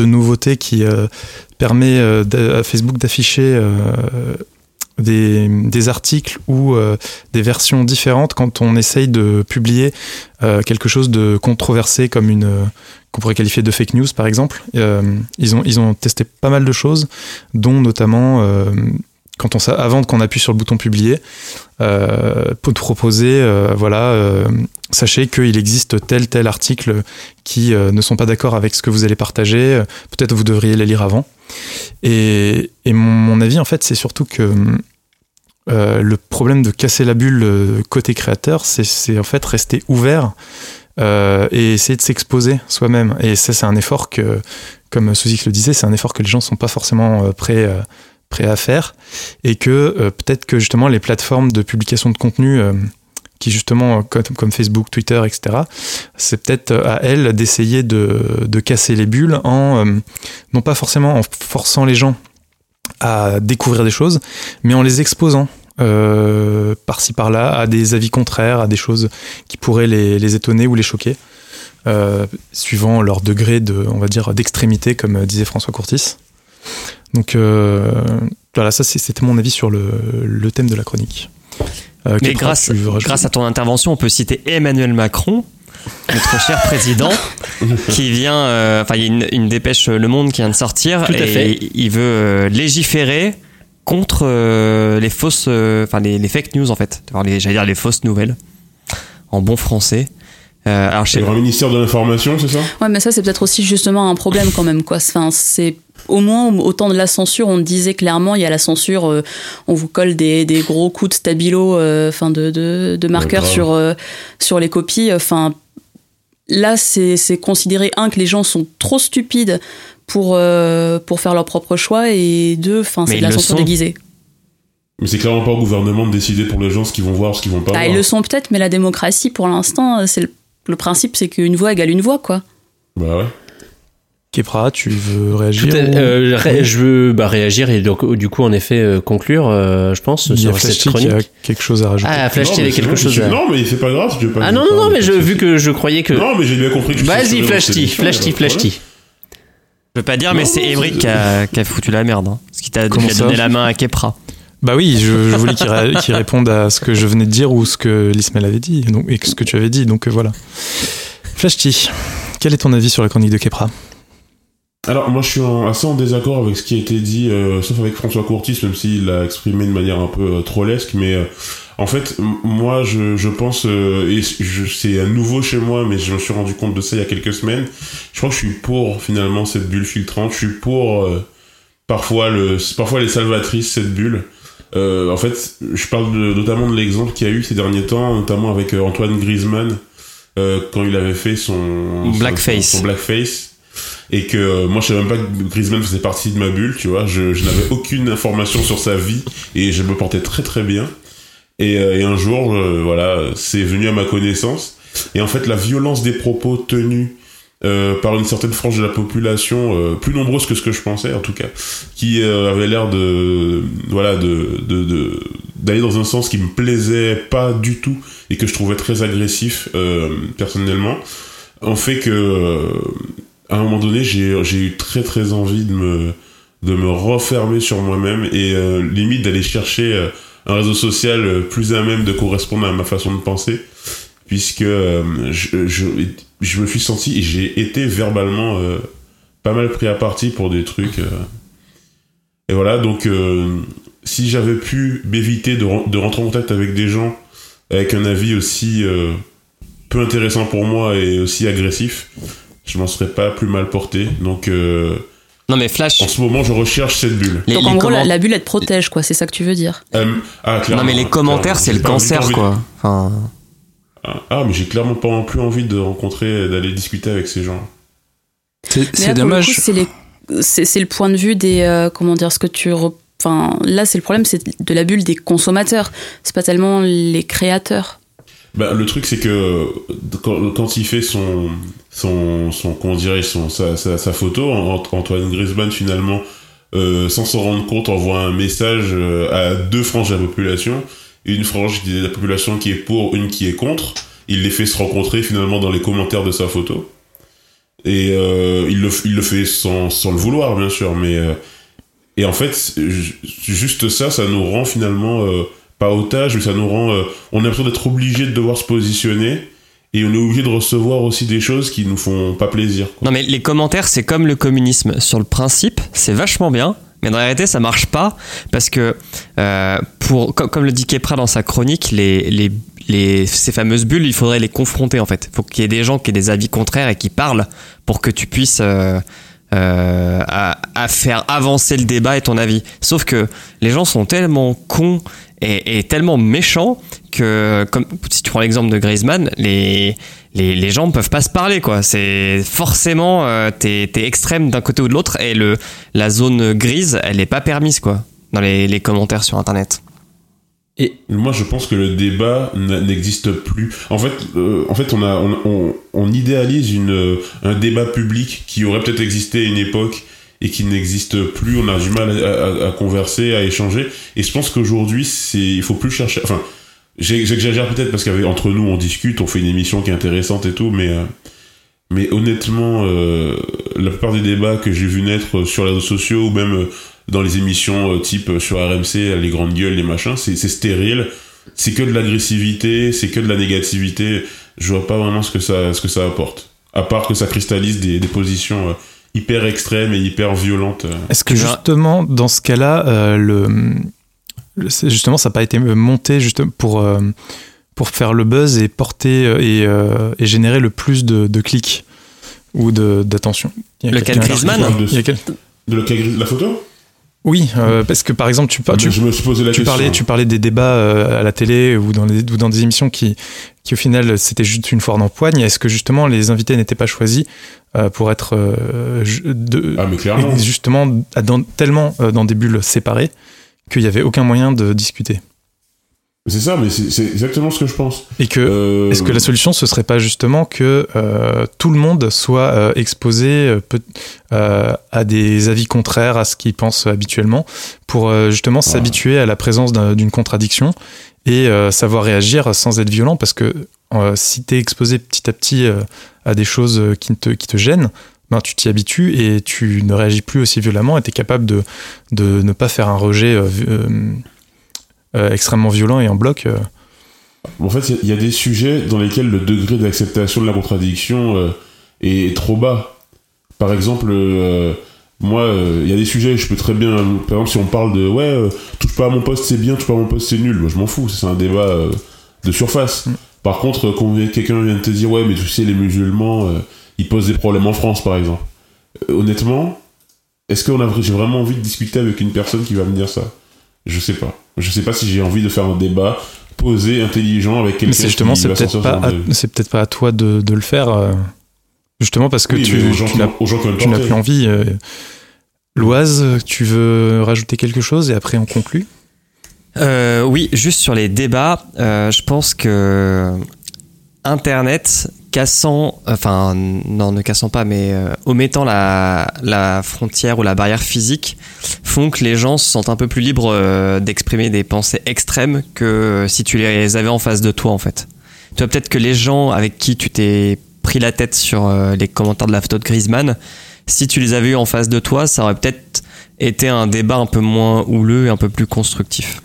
D: de nouveauté qui euh, permet euh, à Facebook d'afficher euh, des, articles ou euh, des versions différentes quand on essaye de publier euh, quelque chose de controversé comme une euh, qu'on pourrait qualifier de fake news par exemple. Euh, ils, ont, ils ont testé pas mal de choses, dont notamment quand on, avant qu'on appuie sur le bouton publier, euh, pour te proposer, euh, voilà, euh, sachez qu'il existe tel tel article qui ne sont pas d'accord avec ce que vous allez partager. Peut-être vous devriez les lire avant. Et, et mon, avis, en fait, c'est surtout que le problème de casser la bulle côté créateur, c'est- en fait rester ouvert et essayer de s'exposer soi-même. Et ça, c'est un effort que, comme Suzix le disait, c'est un effort que les gens sont pas forcément prêts, prêts à faire. Et que euh, peut-être que justement les plateformes de publication de contenu, euh, qui justement, euh, comme, Facebook, Twitter, etc., c'est peut-être à elles d'essayer de, casser les bulles en, non pas forcément en forçant les gens à découvrir des choses, mais en les exposant par-ci par-là à des avis contraires, à des choses qui pourraient les, les étonner ou les choquer, suivant leur degré de, on va dire, d'extrémité, comme disait François Courtis. Donc euh, voilà, ça c'est- c'était mon avis sur le, le thème de la chronique. Euh,
I: Mais grâce, à ton intervention, on peut citer Emmanuel Macron, notre cher président, qui vient. euh, Enfin, il y a une, une dépêche Le Monde qui vient de sortir
E: Tout à
I: et
E: fait.
I: il veut euh, légiférer contre euh, les fausses, euh, enfin les, les fake news en fait, j'allais dire les fausses nouvelles, en bon français. Euh, alors,
B: aura un ministère de l'information, c'est ça?
G: Ouais, mais ça, c'est peut-être aussi justement un problème quand même, quoi. Enfin, c'est au moins au temps de la censure, on disait clairement, il y a la censure, euh, on vous colle des, des gros coups de stabilo, euh, enfin de, de, de marqueurs sur euh, sur les copies. Enfin, là, c'est considéré un que les gens sont trop stupides pour euh, pour faire leur propre choix et deux, c'est de la censure déguisée.
B: Mais c'est clairement pas au gouvernement de décider pour les gens ce qu'ils vont voir, ce qu'ils vont pas
G: Bah,
B: voir.
G: ils le sont peut-être, mais la démocratie, pour l'instant, c'est le, le principe, c'est qu'une voix égale une voix, quoi.
B: Bah ouais.
D: Kepra, tu veux réagir
E: Tout à-
D: ou-
E: euh, ré- je veux bah, réagir et donc du coup en effet euh, conclure, euh, je pense,
D: Il y a
E: sur cette
D: Flashty qui a
E: chronique.
D: quelque chose à rajouter.
E: Ah, Flash TV quelque
B: bon,
E: chose.
B: je-
E: à-
B: Non, mais c'est pas grave, tu veux pas.
E: Ah non
B: je
E: non non, mais je, vu que je croyais que.
B: Non, mais j'ai bien compris que
E: Vas-y Flashty,
B: y a pas de
E: Flashty.
I: je veux pas dire, mais c'est
B: c'est-
I: qui a, qui a foutu la merde, hein, parce qu'il t'a il a donné la main à Kepra.
D: Bah oui, je, je voulais qu'il ré- qu'il réponde à ce que je venais de dire ou ce que l'Ismaël avait dit donc, et ce que tu avais dit. Donc voilà. Flashty, quel est ton avis sur la chronique de Kepra?
B: Alors, moi, je suis en- assez en désaccord avec ce qui a été dit, euh, sauf avec François Courtis, même s'il l'a exprimé de manière un peu euh, trollesque. Mais euh, en fait, moi, je, je pense, euh, et c'est à nouveau chez moi, mais je me suis rendu compte de ça il y a quelques semaines. Je crois que je suis pour, finalement, cette bulle filtrante. Je suis pour, euh, parfois, le, parfois les salvatrices, cette bulle. Euh, en fait, je parle de- notamment de l'exemple qu'il y a eu ces derniers temps, notamment avec Antoine Griezmann, euh, quand il avait fait son
I: Blackface.
B: son, son blackface, et que euh, moi je savais même pas que Griezmann faisait partie de ma bulle, tu vois. Je, je n'avais aucune information sur sa vie et je me portais très très bien. Et, euh, et un jour, euh, voilà, c'est venu à ma connaissance. Et en fait, la violence des propos tenus euh, par une certaine frange de la population, euh, plus nombreuse que ce que je pensais en tout cas, qui euh, avait l'air de, voilà, de, de, d'aller dans un sens qui me plaisait pas du tout et que je trouvais très agressif personnellement, en fait que à un moment donné, j'ai, eu très très envie de me, de me refermer sur moi-même et euh, limite d'aller chercher euh, un réseau social euh, plus à même de correspondre à ma façon de penser, puisque je, je, je me suis senti et j'ai été verbalement pas mal pris à partie pour des trucs. Et voilà, donc si j'avais pu m'éviter de, de rentrer en contact avec des gens avec un avis aussi peu intéressant pour moi et aussi agressif, je m'en serais pas plus mal porté. Donc euh,
I: Non mais Flash,
B: en ce moment, je recherche cette bulle.
I: les,
G: Donc en gros, la,
I: comment-
G: la bulle, elle te protège, quoi. C'est ça que tu veux dire.
B: Euh, ah,
I: non mais les commentaires, c'est le cancer
B: envie-
I: quoi. Enfin,
B: Ah, Ah, mais j'ai clairement pas plus envie de rencontrer, d'aller discuter avec ces gens.
F: C'est
G: le
F: dommage.
G: c'est le point de vue des euh, comment dire ce que tu enfin là c'est le problème c'est de la bulle des consommateurs c'est pas tellement les créateurs
B: Bah, le truc, c'est que quand, il fait son, son, son comment dirais son, sa, sa, photo, Ant- Antoine Griezmann, finalement, euh, sans s'en rendre compte, envoie un message euh, à deux franges de la population, une frange de la population qui est pour, une qui est contre. Il les fait se rencontrer finalement dans les commentaires de sa photo. Et euh, il, le, il le fait sans, sans le vouloir, bien sûr, mais... euh, et en fait, ju- juste ça, ça nous rend finalement euh, pas otages, mais ça nous rend. euh, on a l'impression d'être obligé de devoir se positionner et on est obligé de recevoir aussi des choses qui nous font pas plaisir.
I: Non mais les commentaires c'est comme le communisme. Sur le principe c'est vachement bien, mais dans la réalité ça marche pas parce que euh, comme, le dit Kepra dans sa chronique, les, ces fameuses bulles il faudrait les confronter en fait. Il faut qu'il y ait des gens qui aient des avis contraires et qui parlent pour que tu puisses euh, euh, à, faire avancer le débat et ton avis. Sauf que les gens sont tellement cons et, tellement méchants que, comme si tu prends l'exemple de Griezmann, les, les, gens ne peuvent pas se parler quoi. C'est forcément euh, t'es extrême d'un côté ou de l'autre et le la zone grise elle est pas permise quoi dans les commentaires sur internet.
B: Moi, je pense que le débat n'existe plus. En fait, euh, en fait, on a, on, on, on idéalise une, euh, un débat public qui aurait peut-être existé à une époque et qui n'existe plus. On a du mal à, à- à converser, à échanger. Et je pense qu'aujourd'hui, c'est, il faut plus chercher. Enfin, j'exagère peut-être parce qu'entre nous, on discute, on fait une émission qui est intéressante et tout, mais, euh, mais honnêtement, euh, la plupart des débats que j'ai vu naître sur les réseaux sociaux ou même euh, dans les émissions euh, type euh, sur RMC, les grandes gueules, les machins, c'est stérile. C'est que de l'agressivité, c'est que de la négativité. Je vois pas vraiment ce que ça, ce que ça apporte. À part que ça cristallise des, des positions euh, hyper extrêmes et hyper violentes. euh.
D: Est-ce que justement, dans ce cas-là, euh, le, le- c'est- justement, ça n'a pas été monté juste pour, euh, pour faire le buzz et porter et, euh, et générer le plus de, de clics ou de- d'attention? Il y a
I: Le cas de Griezmann
D: il y a quel-
B: De la, la photo?
D: Oui, euh, parce que par exemple, tu, par- tu,
B: Je me suis posé la
D: tu
B: question.
D: parlais, tu parlais des débats euh, à la télé ou dans, des, ou dans des émissions qui, qui au final c'était juste une foire d'empoigne. Est-ce que justement les invités n'étaient pas choisis euh, pour être euh, de,
B: Ah,
D: justement dans, tellement dans des bulles séparées qu'il n'y avait aucun moyen de discuter?
B: C'est ça, mais c'est exactement ce que je pense.
D: Et que
B: Euh,
D: est-ce que la solution ce serait pas justement que euh, tout le monde soit euh, exposé à des avis contraires à ce qu'il pense habituellement pour justement s'habituer à la présence d'un- d'une contradiction et savoir réagir sans être violent parce que si tu es exposé petit à petit à des choses qui te, qui te gênent ben, tu t'y habitues et tu ne réagis plus aussi violemment et tu es capable de, de ne pas faire un rejet euh, extrêmement violent et en bloc euh.
B: En fait, il y a- il y, a des sujets dans lesquels le degré d'acceptation de la contradiction euh, est trop bas. Par exemple, euh, moi, euh, il y a des sujets, je peux très bien. Par exemple, si on parle de ouais, euh, touche pas à mon poste, c'est bien, touche pas à mon poste, c'est nul. Moi, je m'en fous. C'est un débat euh, de surface. Par contre, quand quelqu'un vient de te dire ouais, mais tu sais, les musulmans, euh, ils posent des problèmes en France, par exemple. Euh, honnêtement, est-ce que a, j'ai vraiment envie de discuter avec une personne qui va me dire ça? Je sais pas. Je sais pas si j'ai envie de faire un débat posé, intelligent avec quelqu'un
D: Mais c'est justement,
B: qui
D: c'est peut-être pas, à- c'est peut-être pas à toi de, de le faire, euh, justement parce que
B: Oui,
D: tu, n'as plus envie. euh. Loise, tu veux rajouter quelque chose et après on conclut?
I: Euh, oui, juste sur les débats, euh, je pense que Internet cassant, enfin non ne cassant pas, mais euh, omettant la, la frontière ou la barrière physique, font que les gens se sentent un peu plus libres euh, d'exprimer des pensées extrêmes que euh, si tu les avais en face de toi en fait. Tu vois peut-être que les gens avec qui tu t'es pris la tête sur les commentaires de la photo de Griezmann, si tu les avais eu en face de toi, ça aurait peut-être été un débat un peu moins houleux et un peu plus constructif.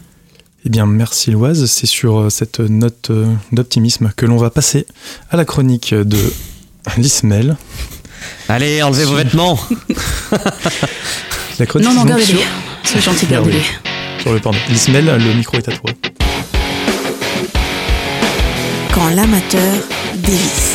D: Eh bien, merci Loise. C'est sur euh, cette note euh, d'optimisme que l'on va passer à la chronique de l'Ismel.
I: Allez, enlevez vos vêtements
D: La chronique
G: Non, non, gardez-les.
D: sur-
G: C'est gentil,
D: oui,
G: gardez-les.
D: Sur le pardon. L'Ismel, le micro est à toi.
C: Quand l'amateur dévisse.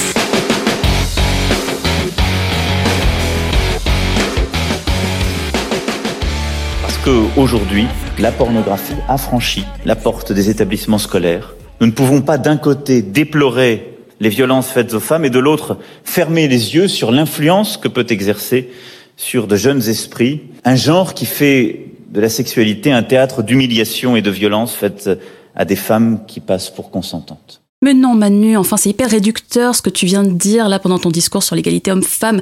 J: Parce qu'aujourd'hui, la pornographie a franchi la porte des établissements scolaires. Nous ne pouvons pas d'un côté déplorer les violences faites aux femmes et de l'autre fermer les yeux sur l'influence que peut exercer sur de jeunes esprits un genre qui fait de la sexualité un théâtre d'humiliation et de violence faites à des femmes qui passent pour consentantes.
G: Mais non, Manu, enfin, c'est hyper réducteur ce que tu viens de dire là pendant ton discours sur l'égalité homme-femme.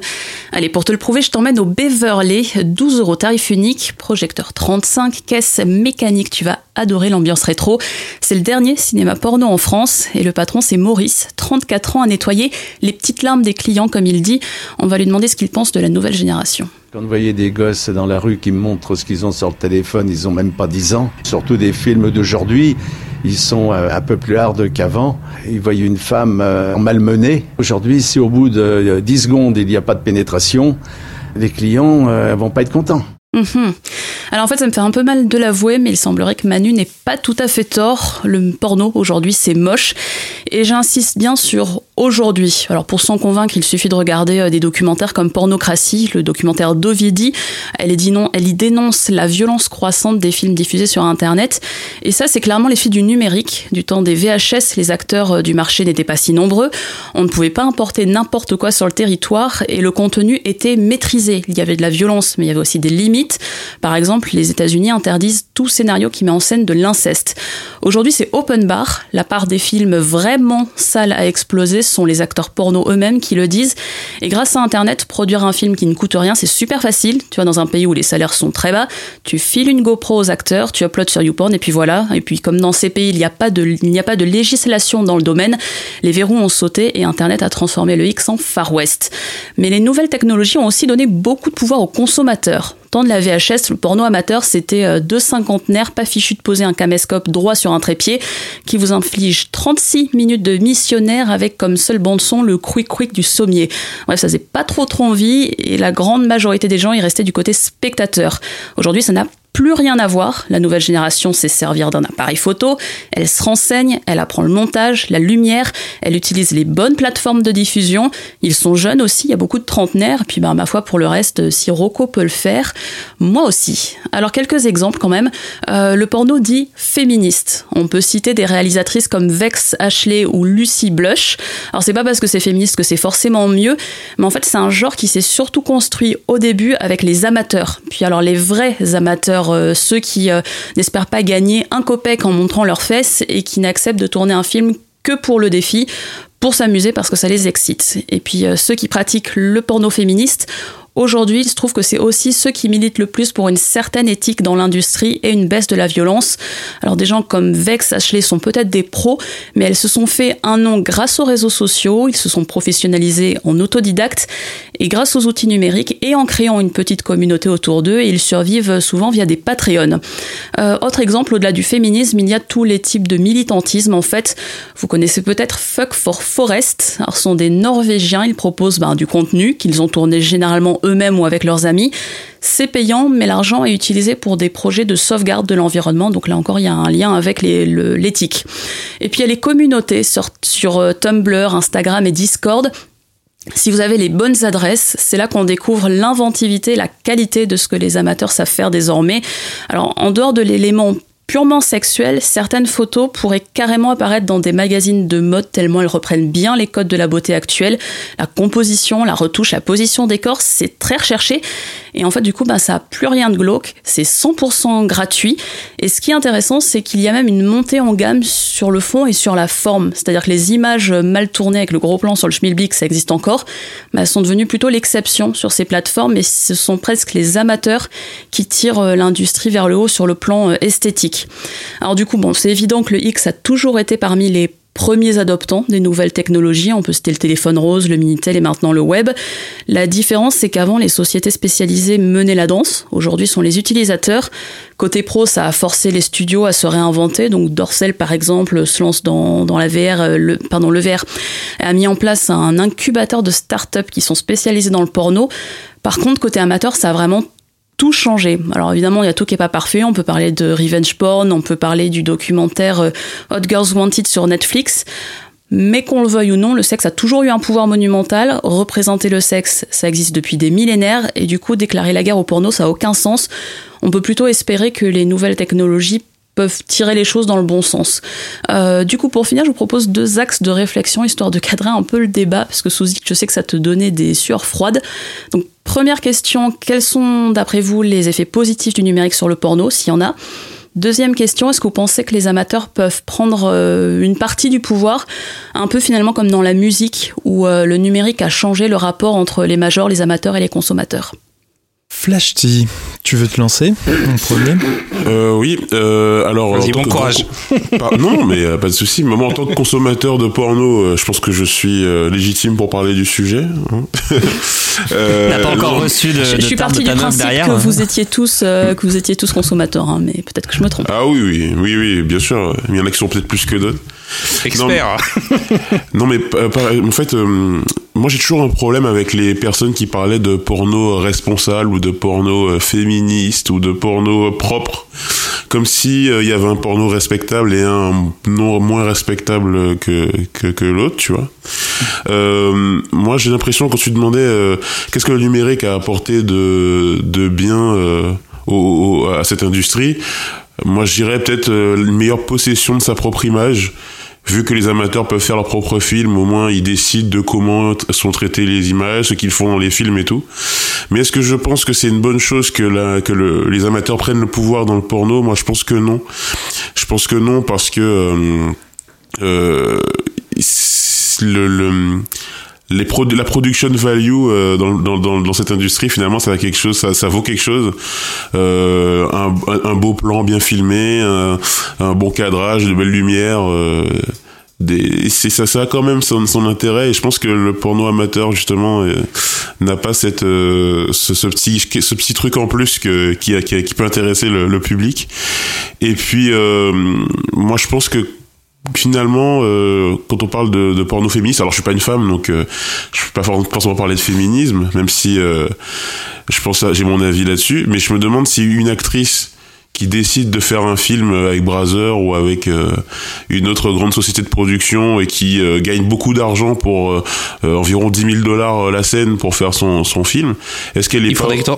G: Allez, pour te le prouver, je t'emmène au Beverly, 12 euros tarif unique, projecteur 35, caisse mécanique. Tu vas adorer l'ambiance rétro. C'est le dernier cinéma porno en France et le patron, c'est Maurice, 34 ans à nettoyer les petites larmes des clients, comme il dit. On va lui demander ce qu'il pense de la nouvelle génération.
K: Quand vous voyez des gosses dans la rue qui montrent ce qu'ils ont sur le téléphone, ils ont même pas 10 ans. Surtout des films d'aujourd'hui, ils sont euh, un peu plus hard qu'avant. Ils voient une femme euh, malmenée. Aujourd'hui, si au bout de 10 secondes, il n'y a pas de pénétration, les clients euh, vont pas être contents.
G: Mhm. Alors en fait, ça me fait un peu mal de l'avouer, mais il semblerait que Manu n'ait pas tout à fait tort. Le porno aujourd'hui, c'est moche. Et j'insiste bien sur aujourd'hui. Alors pour s'en convaincre, il suffit de regarder euh, des documentaires comme Pornocratie, le documentaire d'Ovidi. Elle, elle y dénonce la violence croissante des films diffusés sur Internet. Et ça, c'est clairement l'effet du numérique. Du temps des VHS, les acteurs euh, du marché n'étaient pas si nombreux. On ne pouvait pas importer n'importe quoi sur le territoire et le contenu était maîtrisé. Il y avait de la violence, mais il y avait aussi des limites par exemple, les États-Unis interdisent tout scénario qui met en scène de l'inceste. Aujourd'hui, c'est open bar. La part des films vraiment sales à exploser sont les acteurs porno eux-mêmes qui le disent. Et grâce à Internet, produire un film qui ne coûte rien, c'est super facile. Tu vois, dans un pays où les salaires sont très bas, tu files une GoPro aux acteurs, tu uploads sur YouPorn et puis voilà. Et puis, comme dans ces pays, il n'y a pas de législation dans le domaine, les verrous ont sauté et Internet a transformé le X en Far West. Mais les nouvelles technologies ont aussi donné beaucoup de pouvoir aux consommateurs de la VHS, le porno amateur, c'était euh, deux cinquantenaires, pas fichu de poser un caméscope droit sur un trépied, qui vous inflige 36 minutes de missionnaire avec comme seul bon son le quick quick du sommier. Bref, ça faisait pas trop trop envie et la grande majorité des gens y restaient du côté spectateur. Aujourd'hui, ça n'a plus rien à voir. La nouvelle génération sait servir d'un appareil photo, elle se renseigne, elle apprend le montage, la lumière, elle utilise les bonnes plateformes de diffusion. Ils sont jeunes aussi, il y a beaucoup de trentenaires. Puis, ben, ma foi, pour le reste, si Rocco peut le faire, moi aussi. Alors, quelques exemples quand même. Euh, le porno dit féministe. On peut citer des réalisatrices comme Vex Ashley ou Lucy Blush. Alors, c'est pas parce que c'est féministe que c'est forcément mieux, mais en fait, c'est un genre qui s'est surtout construit au début avec les amateurs. Puis, alors, les vrais amateurs euh, ceux qui euh, n'espèrent pas gagner un copec en montrant leurs fesses et qui n'acceptent de tourner un film que pour le défi, pour s'amuser parce que ça les excite. Et puis euh, ceux qui pratiquent le porno féministe Aujourd'hui, il se trouve que c'est aussi ceux qui militent le plus pour une certaine éthique dans l'industrie et une baisse de la violence. Alors des gens comme Vex, Ashley sont peut-être des pros, mais elles se sont fait un nom grâce aux réseaux sociaux, ils se sont professionnalisés en autodidacte et grâce aux outils numériques et en créant une petite communauté autour d'eux, ils survivent souvent via des Patreons. Euh, autre exemple, au-delà du féminisme, il y a tous les types de militantisme. En fait, vous connaissez peut-être Fuck for Forest. Alors, ce sont des Norvégiens, ils proposent ben, du contenu qu'ils ont tourné généralement eux-mêmes ou avec leurs amis. C'est payant, mais l'argent est utilisé pour des projets de sauvegarde de l'environnement. Donc là encore, il y a un lien avec l'éthique. Et puis il y a les communautés sur, sur euh, Tumblr, Instagram et Discord. Si vous avez les bonnes adresses, c'est là qu'on découvre l'inventivité, la qualité de ce que les amateurs savent faire désormais. Alors, en dehors de l'élément purement sexuelle, certaines photos pourraient carrément apparaître dans des magazines de mode tellement elles reprennent bien les codes de la beauté actuelle. La composition, la retouche, la position des corps, c'est très recherché. Et en fait, du coup, bah, ça n'a plus rien de glauque. C'est 100% gratuit. Et ce qui est intéressant, c'est qu'il y a même une montée en gamme sur le fond et sur la forme. C'est-à-dire que les images mal tournées avec le gros plan sur le schmilblick, ça existe encore. Elles sont devenues plutôt l'exception sur ces plateformes. Et ce sont presque les amateurs qui tirent euh, l'industrie vers le haut sur le plan euh, esthétique. Alors du coup, bon, c'est évident que le X a toujours été parmi les premiers adoptants des nouvelles technologies. On peut citer le téléphone rose, le Minitel et maintenant le web. La différence, c'est qu'avant, les sociétés spécialisées menaient la danse. Aujourd'hui, sont les utilisateurs. Côté pro, ça a forcé les studios à se réinventer. Donc, Dorsel, par exemple, se lance dans, dans la VR, euh, le, pardon, le VR a mis en place un incubateur de start-up qui sont spécialisés dans le porno. Par contre, côté amateur, ça a vraiment tout changé. Alors évidemment, il y a tout qui est pas parfait. On peut parler de revenge porn, on peut parler du documentaire euh, Hot Girls Wanted sur Netflix. Mais qu'on le veuille ou non, le sexe a toujours eu un pouvoir monumental. Représenter le sexe, ça existe depuis des millénaires. Et du coup, déclarer la guerre au porno, ça a aucun sens. On peut plutôt espérer que les nouvelles technologies peuvent tirer les choses dans le bon sens. Euh, du coup, pour finir, je vous propose deux axes de réflexion, histoire de cadrer un peu le débat, parce que Suzy, je sais que ça te donnait des sueurs froides. Première question, quels sont d'après vous les effets positifs du numérique sur le porno, s'il y en a? Deuxième question, est-ce que vous pensez que les amateurs peuvent prendre euh, une partie du pouvoir, un peu finalement comme dans la musique, où euh, le numérique a changé le rapport entre les majors, les amateurs et les consommateurs
D: Flash T, tu veux te lancer en premier
B: Euh, oui, euh, alors.
H: Vas-y, bon
B: que-
H: courage.
B: Pas- non, mais euh, pas de souci. Mais moi, en tant que consommateur de porno, euh, je pense que je suis euh, légitime pour parler du sujet. hein. Euh,
I: T'as pas encore
B: non.
I: reçu de,
G: Je,
I: de
G: je suis partie
I: de
G: du
I: ta
G: principe
I: derrière
G: que
I: hein.
G: vous étiez tous euh, que vous étiez tous consommateurs, hein, mais peut-être que je me trompe.
B: Ah oui, oui, oui, oui, bien sûr. Il y en a qui sont peut-être plus que d'autres.
H: Expert.
B: Non, mais euh, pas- en fait, euh, moi j'ai toujours un problème avec les personnes qui parlaient de porno responsable ou de porno euh, féministe ou de porno propre, comme si euh, il y avait un porno respectable et un non moins respectable que que, que l'autre, tu vois. Euh, moi j'ai l'impression quand tu demandais euh, qu'est-ce que le numérique a apporté de de bien euh, au- au- à cette industrie, moi je dirais peut-être euh, une meilleure possession de sa propre image vu que les amateurs peuvent faire leur propre film, au moins ils décident de comment sont traitées les images, ce qu'ils font dans les films et tout. Mais est-ce que je pense que c'est une bonne chose que, la, que le- les amateurs prennent le pouvoir dans le porno? Moi, je pense que non. Je pense que non parce que euh, euh, le, le- les la production value euh, dans, dans, dans, cette industrie finalement ça a quelque chose ça, ça vaut quelque chose. Euh, un, un- beau plan bien filmé un, bon cadrage de belles lumières euh, des, ça, ça a quand même son, son intérêt. Et je pense que le porno amateur justement euh, n'a pas cette euh, ce, petit ce petit truc en plus que qui, qui, qui peut intéresser le, le public. Et puis euh, moi je pense que finalement, euh, quand on parle de, de porno féministe, alors je suis pas une femme, donc euh, je peux pas for- forcément parler de féminisme, même si euh, je pense j'ai mon avis là-dessus, mais je me demande si une actrice qui décide de faire un film avec Brazzer ou avec euh, une autre grande société de production et qui euh, gagne beaucoup d'argent pour euh, environ 10 000 dollars la scène pour faire son, son film, est-ce qu'elle est
H: Il
B: pas-
H: faudrait que t'en,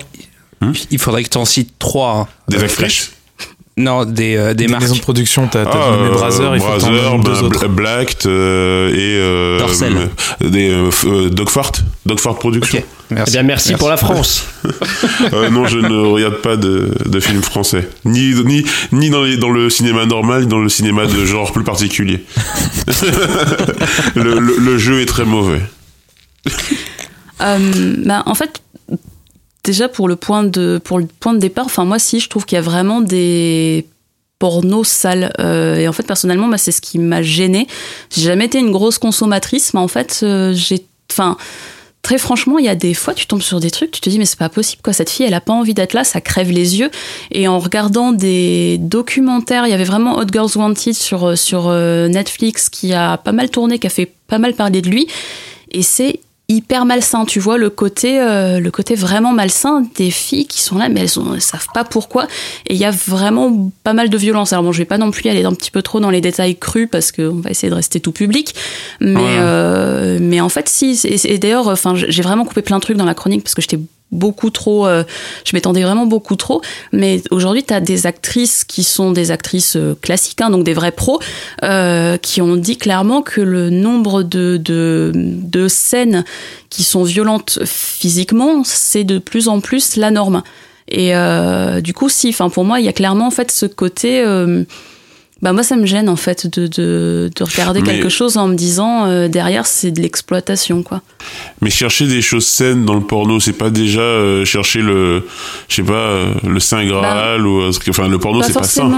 H: il faudrait que t'en cites trois. hein.
B: des actrices?
H: Non, des, euh, des,
D: Des
H: marques.
D: maisons de production, t'as t'as
B: Ah, euh,
D: Brazzer, il faut que t'en
B: Brazzer,
D: nommes deux
B: Bla-
D: autres.
B: Blacked euh, et euh,
I: Dorsel.
B: euh, des euh, euh, Dogfart, Dogfart Production.
H: Ok, merci.
E: Eh bien, merci, pour la France.
B: Euh, non, je ne regarde pas de, de films français, ni ni ni dans, les, dans le cinéma normal, ni dans le cinéma de genre plus particulier. le, le- le jeu est très mauvais.
G: Euh, bah, en fait, déjà pour le point de pour le point de départ, enfin moi si je trouve qu'il y a vraiment des pornos sales Euh, et en fait personnellement bah, c'est ce qui m'a gêné j'ai jamais été une grosse consommatrice mais en fait euh, j'ai enfin très franchement il y a des fois tu tombes sur des trucs tu te dis mais c'est pas possible quoi cette fille elle a pas envie d'être là ça crève les yeux. Et en regardant des documentaires il y avait vraiment Hot Girls Wanted sur sur euh, Netflix qui a pas mal tourné qui a fait pas mal parler de lui. Et c'est hyper malsain. Tu vois le côté euh, le côté vraiment malsain des filles qui sont là mais elles, elles savent pas pourquoi. Et il y a vraiment pas mal de violence. Alors bon je vais pas non plus aller un petit peu trop dans les détails crus parce qu'on va essayer de rester tout public. Mais
B: Ouais.
G: euh, mais en fait si et, et d'ailleurs enfin j'ai vraiment coupé plein de trucs dans la chronique parce que j'étais beaucoup trop euh, je m'étendais vraiment beaucoup trop. Mais aujourd'hui tu as des actrices qui sont des actrices euh, classiques hein, donc des vrais pros euh, qui ont dit clairement que le nombre de, de, de scènes qui sont violentes physiquement c'est de plus en plus la norme. Et euh, du coup si enfin pour moi il y a clairement en fait ce côté euh, bah moi ça me gêne en fait de, de, de regarder
B: Mais-
G: quelque chose en me disant euh, derrière c'est de l'exploitation quoi
B: Mais chercher des choses saines dans le porno, c'est pas déjà euh, chercher le, je sais pas, euh, le saint graal ou euh, enfin le porno, c'est pas ça.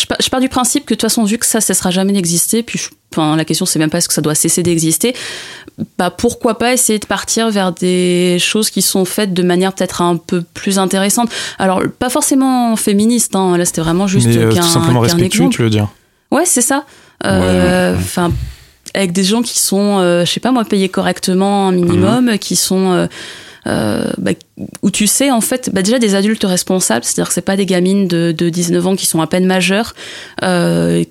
G: Je pars, je pars du principe que de toute façon, vu que ça cessera jamais d'exister, puis je- enfin, la question c'est même pas est-ce que ça doit cesser d'exister, bah pourquoi pas essayer de partir vers des choses qui sont faites de manière peut-être un peu plus intéressante. Alors pas forcément féministe, hein, là c'était vraiment juste
D: Mais euh, tout simplement respectueux, tu veux dire
G: Ouais, c'est ça. Euh,
B: Ouais, ouais.
G: Enfin, avec des gens qui sont, euh, je sais pas moi, payés correctement un minimum, qui sont euh, bah, où tu sais en fait, bah, déjà des adultes responsables, c'est-à-dire que c'est pas des gamines de, de 19 ans qui sont à peine majeures. Euh,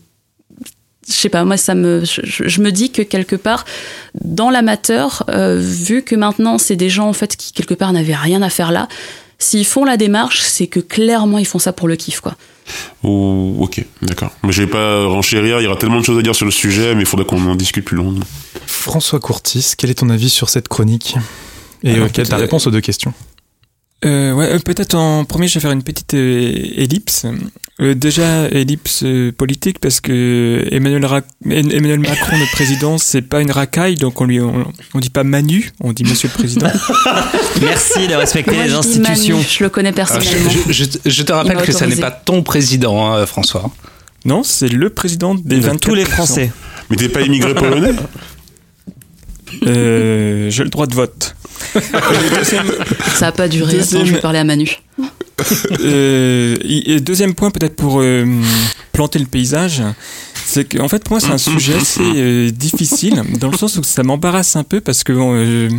G: je sais pas, moi ça me, je, je me dis que quelque part dans l'amateur, euh, vu que maintenant c'est des gens en fait qui quelque part n'avaient rien à faire là, s'ils font la démarche, c'est que clairement ils font ça pour le kiff quoi.
B: Ou ok, d'accord. Mais je vais pas renchérir. Il y aura tellement de choses à dire sur le sujet, mais il faudra qu'on en discute plus longtemps.
D: François Courtis, quel est ton avis sur cette chronique? Et
H: Alors,
D: euh, quelle est ta réponse aux deux questions
F: Euh, ouais, euh, peut-être en premier, je vais faire une petite euh, ellipse. Euh, déjà, ellipse euh, politique, parce que Emmanuel, Ra- Emmanuel Macron, notre président, c'est pas une racaille, donc on lui, on, on dit pas Manu, on dit Monsieur le Président.
I: Merci de respecter
G: Moi,
I: les
G: je
I: institutions.
G: Manu, je le connais
H: Ah,
G: personnellement.
H: je- je- je te rappelle que ça n'est pas ton président, hein, François.
F: Non, c'est le président des
I: De
F: 24
I: tous les Français.
B: Mais t'es pas immigré polonais
F: Euh, J'ai le droit de vote.
G: Ça a pas duré.
F: Deuxième-
G: Attends, je vais parler à Manu.
F: euh, et deuxième point, peut-être pour euh, planter le paysage, c'est qu'en fait, pour moi, c'est un sujet assez euh, difficile, dans le sens où ça m'embarrasse un peu parce que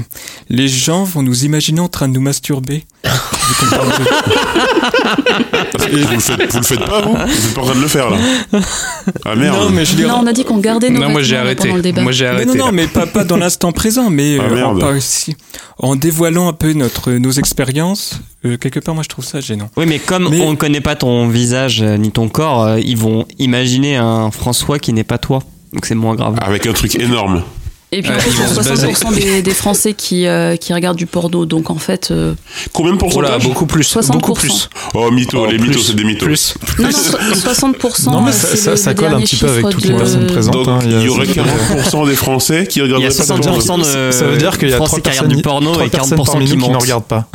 F: les gens vont nous imaginer en train de nous masturber.
B: Vous, le faites, vous le faites pas, vous Vous êtes pas en train de le faire, là Ah merde
F: Non, mais je veux dire-
G: Non, on a dit qu'on gardait nos
H: Non, moi j'ai arrêté.
G: pendant le débat.
H: Moi j'ai
F: Non,
H: arrêté.
F: non, non, mais pas, pas dans l'instant présent, mais
B: Ah,
F: euh, en, dévoilant un peu notre, nos expériences. euh, quelque part, moi, je trouve ça gênant.
I: Oui, mais comme
F: Mais-
I: on ne connaît pas ton visage euh, ni ton corps, euh, ils vont imaginer un François qui n'est pas toi. Donc c'est moins grave.
B: Avec un truc énorme.
G: Et puis en
H: Ouais,
G: il y a
H: vont se baser.
G: 60% des, des Français qui, euh, qui regardent du porno. Donc en fait, euh,
B: Combien de pourcentage
H: beaucoup plus.
G: 60%.
H: Beaucoup plus.
B: Oh, mytho,
H: Oh,
B: les mythos, c'est des mythos.
H: Plus.
G: non, non, so- 60%.
D: Non, mais
G: euh,
D: ça,
G: c'est
D: ça,
G: le-
D: ça
G: le
D: colle un petit peu avec toutes
G: de-
D: les personnes présentes.
B: Donc,
D: hein.
B: il y aurait
D: ça-
B: 40% des Français qui regarderaient pas de porno.
I: 70% de
D: Ça veut dire qu'il y a
I: Français
D: trois
I: qui regardent
D: personnes,
I: du porno et
D: personnes
I: 40%
D: parmi
I: qui
D: nous qui ne
I: mentent.
D: regardent pas.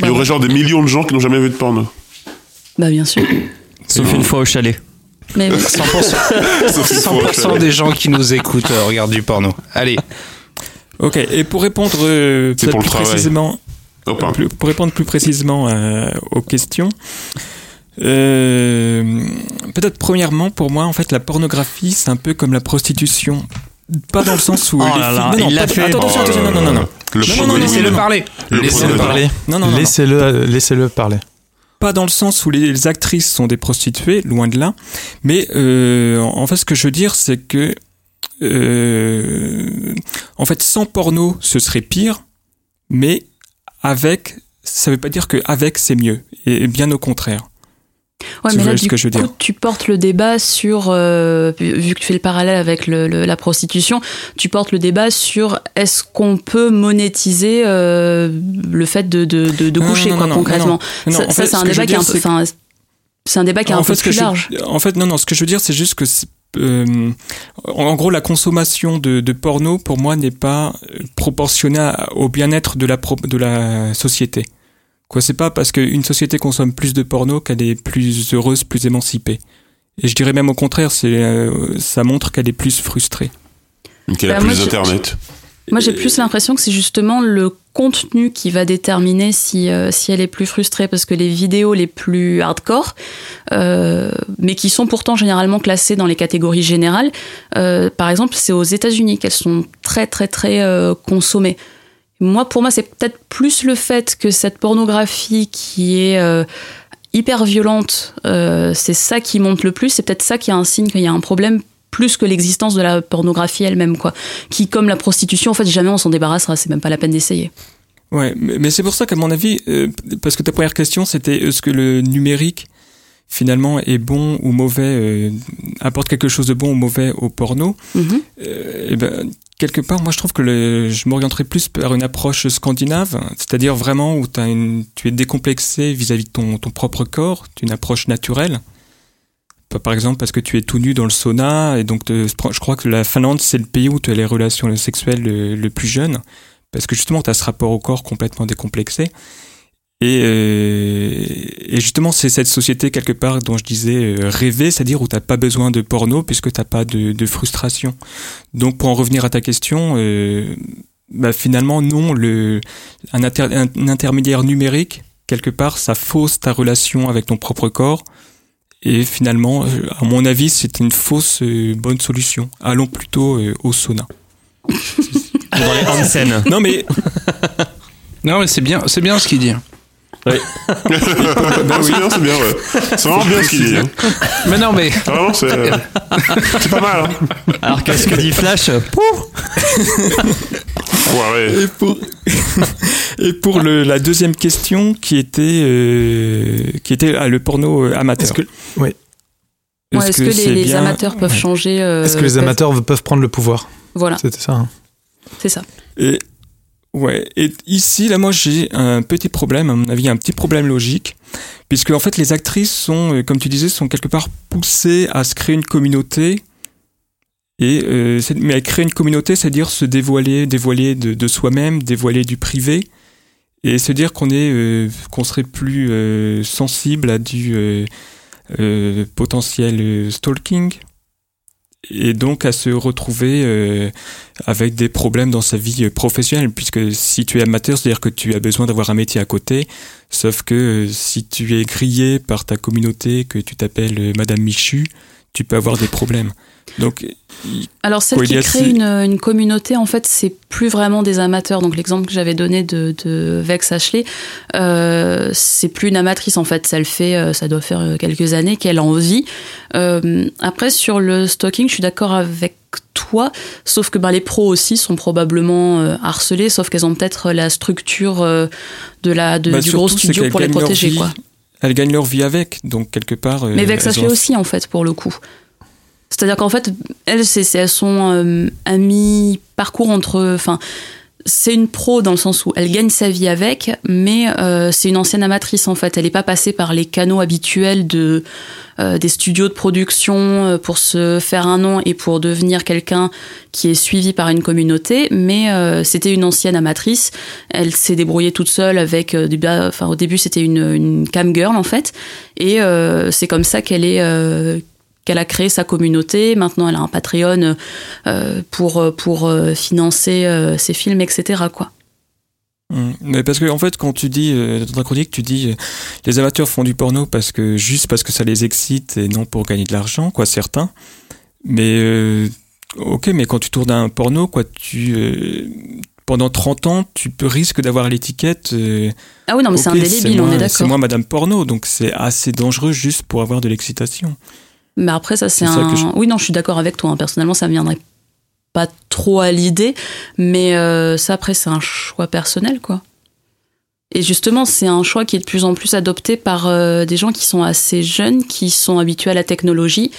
B: Il y aurait genre des millions de gens qui n'ont jamais vu de porno.
G: Bah bien sûr.
I: Sauf une fois au chalet.
G: Mais oui.
H: 100%,
B: Sauf une fois,
H: 100% des gens qui nous écoutent euh, regardent du porno. Allez.
F: Ok, et pour répondre euh, plus précisément,
B: Oh, pardon.
F: plus- pour répondre plus précisément euh, aux questions, euh, peut-être premièrement pour moi en fait la pornographie c'est un peu comme la prostitution, pas dans le sens où
I: Oh
F: les
I: là là,
F: non, non,
I: il l'a fait.
F: attends, attention,
B: Oh
F: attention, non non non non
B: Le
F: Non, non,
B: porno-
F: non, non,
H: Laissez-le
F: non.
H: parler.
B: Le
H: Laissez-le parler.
F: non non non, non.
D: Laissez-le laissez-le parler.
F: Pas dans le sens où les actrices sont des prostituées, loin de là. Mais euh, en fait, ce que je veux dire, c'est que euh, en fait, sans porno, ce serait pire, mais avec, ça veut pas dire que avec c'est mieux, et bien au contraire.
G: Ouais,
F: Tu
G: mais là, du
F: que je veux
G: coup,
F: dire.
G: tu portes le débat sur, euh, vu que tu fais le parallèle avec le, le- la prostitution, tu portes le débat sur est-ce qu'on peut monétiser euh, le fait de, de, de, de
F: Non,
G: coucher,
F: non,
G: quoi,
F: non, non,
G: concrètement. ça, c'est
F: ce
G: un débat qui est un peu,
F: c'est
G: un débat qui est un peu plus
F: je-
G: large.
F: En fait, non, non, ce que je veux dire, c'est juste que, euh, en, gros, la consommation de, de porno, pour moi, n'est pas proportionnée au bien-être de la, pro- de la société. Quoi, c'est pas parce qu'une société consomme plus de porno qu'elle est plus heureuse, plus émancipée. Et je dirais même au contraire, c'est, euh, ça montre qu'elle est plus frustrée.
B: Qu'elle a
G: Bah, moi,
B: plus d'internet.
G: Moi, j'ai plus l'impression que c'est justement le contenu qui va déterminer si, euh, si elle est plus frustrée, parce que les vidéos les plus hardcore, euh, mais qui sont pourtant généralement classées dans les catégories générales, euh, par exemple, c'est aux États-Unis qu'elles sont très, très, très euh, consommées. Moi, pour moi, c'est peut-être plus le fait que cette pornographie qui est euh, hyper violente, euh, c'est ça qui monte le plus, c'est peut-être ça qui est un signe qu'il y a un problème plus que l'existence de la pornographie elle-même, quoi. Qui, comme la prostitution, en fait, jamais on s'en débarrassera, c'est même pas la peine d'essayer.
F: Ouais, mais, c'est pour ça qu'à mon avis, euh, parce que ta première question, c'était est-ce que le numérique finalement est bon ou mauvais, euh, apporte quelque chose de bon ou mauvais au porno?
G: Mhm.
F: Euh, et ben, quelque part, moi je trouve que je m'orienterais plus vers une approche scandinave, c'est-à-dire vraiment où as tu es décomplexé vis-à-vis de ton, propre corps, une approche naturelle. Par exemple, parce que tu es tout nu dans le sauna, et donc je crois que la Finlande, c'est le pays où tu as les relations sexuelles le, le plus jeune, parce que justement, tu as ce rapport au corps complètement décomplexé. Et, euh, et justement, c'est cette société quelque part dont je disais euh, rêver, c'est-à-dire où t'as pas besoin de porno puisque t'as pas de, de frustration. Donc, pour en revenir à ta question, euh, bah, finalement, non, le, un, inter- un- un intermédiaire numérique, quelque part, ça fausse ta relation avec ton propre corps. Et finalement, euh, à mon avis, c'est une fausse euh, bonne solution. Allons plutôt euh, au sauna.
I: Dans les Hansen.
F: Non mais
H: Non, mais c'est bien, c'est bien ce qu'il dit.
B: Ah, c'est bien, c'est bien, ouais. C'est vraiment bien ce qu'il dit. hein.
H: Mais non, mais
B: Vraiment, c'est euh, c'est pas mal. Hein.
I: Alors qu'est-ce que dit Flash? Pouf
B: Ouais, ouais.
F: Et pour, et pour le, la deuxième question qui était, euh, qui était ah, le porno euh, amateur.
D: Est-ce que, oui.
G: Ouais, Est-ce que, les,
F: c'est
G: les
F: bien-
G: amateurs peuvent
F: Ouais.
G: changer euh,
D: Est-ce que les
G: peuvent-
D: amateurs peuvent prendre le pouvoir?
G: Voilà,
D: C'était ça. hein.
G: c'est ça.
F: Et Ouais, et ici, là, moi, j'ai un petit problème, à mon avis, un petit problème logique, puisque en fait, les actrices sont, euh, comme tu disais, sont quelque part poussées à se créer une communauté. Et euh, mais à créer une communauté, c'est-à-dire se dévoiler, dévoiler de, soi-même, dévoiler du privé, et se dire qu'on est, euh, qu'on serait plus euh, sensible à du euh, euh, potentiel stalking, et donc à se retrouver euh, avec des problèmes dans sa vie euh, professionnelle, puisque si tu es amateur, c'est-à-dire que tu as besoin d'avoir un métier à côté, sauf que euh, si tu es grillé par ta communauté, que tu t'appelles Madame Michu, tu peux avoir des problèmes. Donc,
G: Alors celle
F: Quoi, il
G: qui
F: y a
G: crée
F: si-
G: une, une communauté, en fait, c'est plus vraiment des amateurs. Donc l'exemple que j'avais donné de, de Vex Ashley, euh, c'est plus une amatrice en fait. Ça le fait, euh, ça doit faire euh, quelques années qu'elle en vit. Euh, après sur le stalking, je suis d'accord avec toi, sauf que ben, les pros aussi sont probablement euh, harcelés, sauf qu'elles ont peut-être la structure de la de,
F: bah,
G: du gros studio pour les protéger,
F: vie-
G: quoi.
F: Elles gagnent leur vie avec, donc quelque part. euh,
G: Mais Vex
F: elles
G: Ashley
F: ont-
G: aussi, en fait, pour le coup. C'est-à-dire qu'en fait, elles, c'est, elles sont euh, à mi-parcours entre. Enfin, c'est une pro dans le sens où elle gagne sa vie avec, mais euh, c'est une ancienne amatrice en fait. Elle n'est pas passée par les canaux habituels de, euh, des studios de production euh, pour se faire un nom et pour devenir quelqu'un qui est suivi par une communauté, mais euh, c'était une ancienne amatrice. Elle s'est débrouillée toute seule avec euh, enfin au début c'était une, une cam girl en fait, et euh, c'est comme ça qu'elle est qu'elle a créé sa communauté. Maintenant, elle a un Patreon euh, pour pour euh, financer euh, ses films, etc. Quoi.
F: Mm. Mais parce que en fait, quand tu dis dans ta chronique, tu dis les amateurs font du porno parce que juste parce que ça les excite et non pour gagner de l'argent, quoi, certains. Mais ok, mais quand tu tournes un porno, quoi, tu pendant 30 ans, tu peux risques d'avoir l'étiquette. euh,
G: Ah oui, non, mais c'est indélébile, on est
F: C'est
G: d'accord.
F: moi, Madame Porno, donc c'est assez dangereux juste pour avoir de l'excitation.
G: Mais après, ça, c'est un.
F: je-
G: Oui, non, je suis d'accord avec toi. hein. Personnellement, ça me viendrait pas trop à l'idée, mais euh, ça, après, c'est un choix personnel, quoi. Et justement, c'est un choix qui est de plus en plus adopté par euh, des gens qui sont assez jeunes, qui sont habitués à la technologie.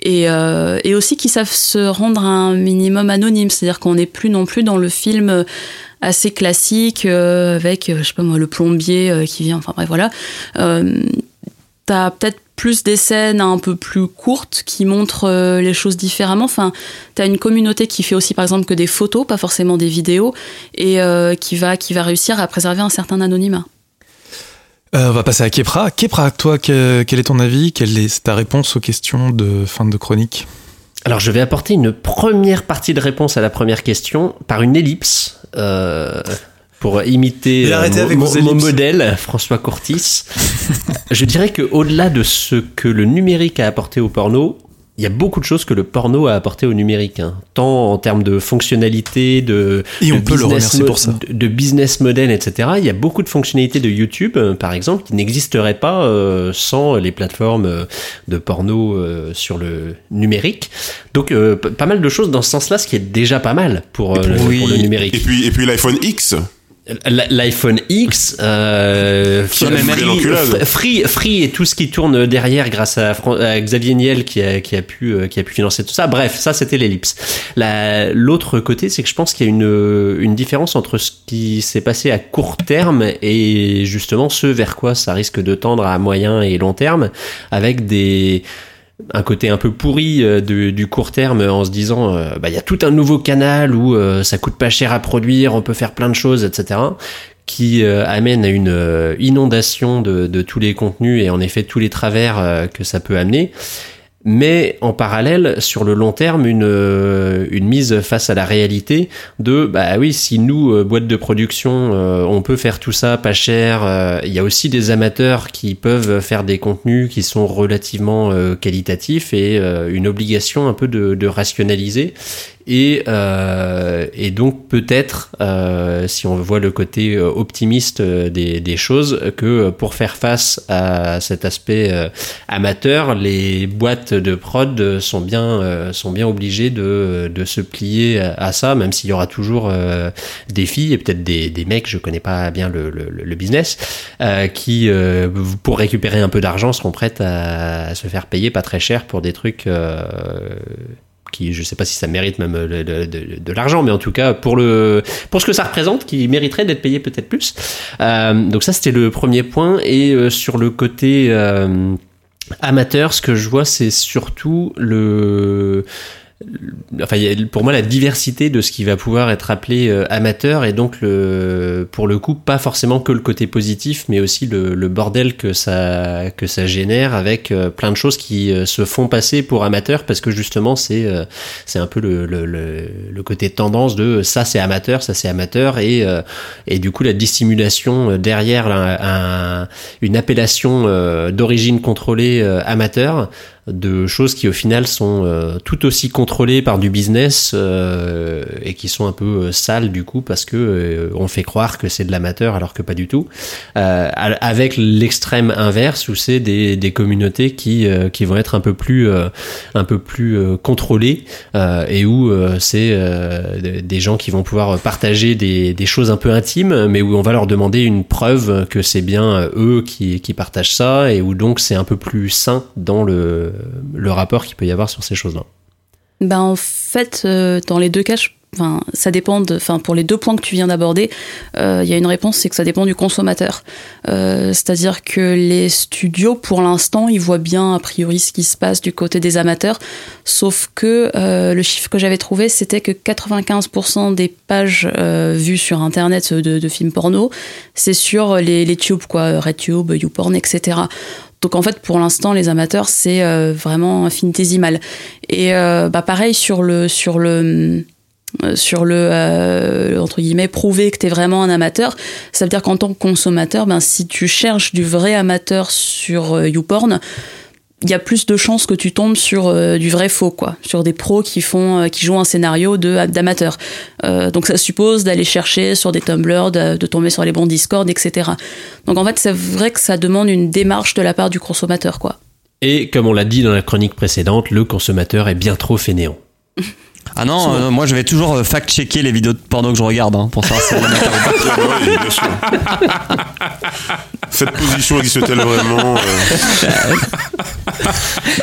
G: Et, euh, et aussi qui savent se rendre un minimum anonyme, c'est-à-dire qu'on n'est plus non plus dans le film assez classique avec, je sais pas moi, le plombier qui vient, enfin bref, voilà. T'as peut-être plus des scènes un peu plus courtes qui montrent euh, les choses différemment. Enfin, t'as une communauté qui fait aussi, par exemple, que des photos, pas forcément des vidéos, et euh, qui va qui va réussir à préserver un certain anonymat.
D: Euh, on va passer à Kepra. Kepra, toi, que- quel est ton avis? Quelle est ta réponse aux questions de fin de chronique?
E: Alors je vais apporter une première partie de réponse à la première question par une ellipse. euh, pour imiter euh, mon, modèle, François Courtis. je dirais que au-delà de ce que le numérique a apporté au porno, il y a beaucoup de choses que le porno a apporté au numérique, hein. tant en termes de fonctionnalité, de,
D: Et on
E: de
D: peut le
E: business
D: remercier
E: mo-
D: pour ça.
E: de, de business model, etc. Il y a beaucoup de fonctionnalités de YouTube, euh, par exemple, qui n'existeraient pas euh, sans les plateformes de porno euh, sur le numérique. Donc, euh, pas mal de choses dans ce sens-là, ce qui est déjà pas mal pour, euh, le,
H: Oui.
E: pour le numérique.
B: Et puis, et puis l'iPhone X.
E: L'iPhone X, euh, Free, Free, Free et tout ce qui tourne derrière grâce à, Fran- à Xavier Niel qui a, qui a pu euh, qui a pu financer tout ça. Bref, ça c'était l'ellipse. La- L'autre côté, c'est que je pense qu'il y a une une différence entre ce qui s'est passé à court terme et justement ce vers quoi ça risque de tendre à moyen et long terme, avec des un côté un peu pourri euh, du court terme en se disant euh, bah il y a tout un nouveau canal où euh, ça coûte pas cher à produire, on peut faire plein de choses, etc. qui euh, amène à une euh, inondation de, tous les contenus et en effet tous les travers euh, que ça peut amener. Mais en parallèle, sur le long terme, une, euh, une mise face à la réalité de bah oui, si nous, euh, boîte de production, euh, on peut faire tout ça pas cher, il y a aussi des amateurs qui peuvent faire des contenus qui sont relativement qualitatifs et une obligation un peu de, de rationaliser. Et, euh, et donc peut-être, euh, si on voit le côté euh, optimiste euh, des, des choses, que pour faire face à cet aspect euh, amateur, les boîtes de prod sont bien, sont bien obligées de, de se plier à, ça, même s'il y aura toujours des filles et peut-être des, des mecs, je connais pas bien le, le, le business, qui pour récupérer un peu d'argent seront prêtes à, à se faire payer pas très cher pour des trucs qui je sais pas si ça mérite même de, de- l'argent mais en tout cas pour le pour ce que ça représente qui mériterait d'être payé peut-être plus. Euh, donc ça c'était le premier point. Et euh, sur le côté euh, amateur ce que je vois c'est surtout le Enfin, pour moi, la diversité de ce qui va pouvoir être appelé euh, amateur et donc le, pour le coup, pas forcément que le côté positif, mais aussi le, bordel que ça que ça génère avec euh, plein de choses qui euh, se font passer pour amateur parce que justement, c'est c'est un peu le, le, le, côté tendance de ça c'est amateur, ça c'est amateur et du coup la dissimulation derrière un- un- une appellation d'origine contrôlée amateur de choses qui au final sont euh, tout aussi contrôlées par du business euh, et qui sont un peu euh, sales du coup parce que euh, on fait croire que c'est de l'amateur alors que pas du tout. Euh, avec l'extrême inverse où c'est des, des communautés qui euh, qui vont être un peu plus un peu plus contrôlées et où c'est des- gens qui vont pouvoir partager des, des choses un peu intimes mais où on va leur demander une preuve que c'est bien eux qui, qui partagent ça et où donc c'est un peu plus sain dans le, le rapport qu'il peut y avoir sur ces choses-là.
G: Ben en fait, euh, dans les deux cas, ça dépend. de- pour les deux points que tu viens d'aborder, euh, il y a une réponse, c'est que ça dépend du consommateur. Euh, C'est-à-dire que les studios, pour l'instant, ils voient bien a priori ce qui se passe du côté des amateurs, sauf que euh, le chiffre que j'avais trouvé, c'était que 95% des pages euh, vues sur Internet de, de films porno, c'est sur les, les tubes, quoi, RedTube, YouPorn, etc. Donc en fait, pour l'instant, les amateurs, c'est euh, vraiment infinitésimal. Et euh, bah pareil sur le sur le euh, sur le entre guillemets prouver que tu vraiment un amateur, ça veut dire qu'en tant que consommateur, ben si tu cherches du vrai amateur sur YouPorn, il y a plus de chances que tu tombes sur euh, du vrai faux quoi, sur des pros qui font euh, qui jouent un scénario de d'amateur. Euh, donc ça suppose d'aller chercher sur des Tumblr, de, de tomber sur les bons Discord, etc. Donc en fait, c'est vrai que ça demande une démarche de la part du consommateur quoi.
E: Et comme on l'a dit dans la chronique précédente, le consommateur est bien trop fainéant.
I: Ah non, euh, moi je vais toujours euh, fact-checker les vidéos de porno que je regarde hein, pour savoir si.
B: Oui, bien sûr. Cette position existe-t-elle vraiment euh,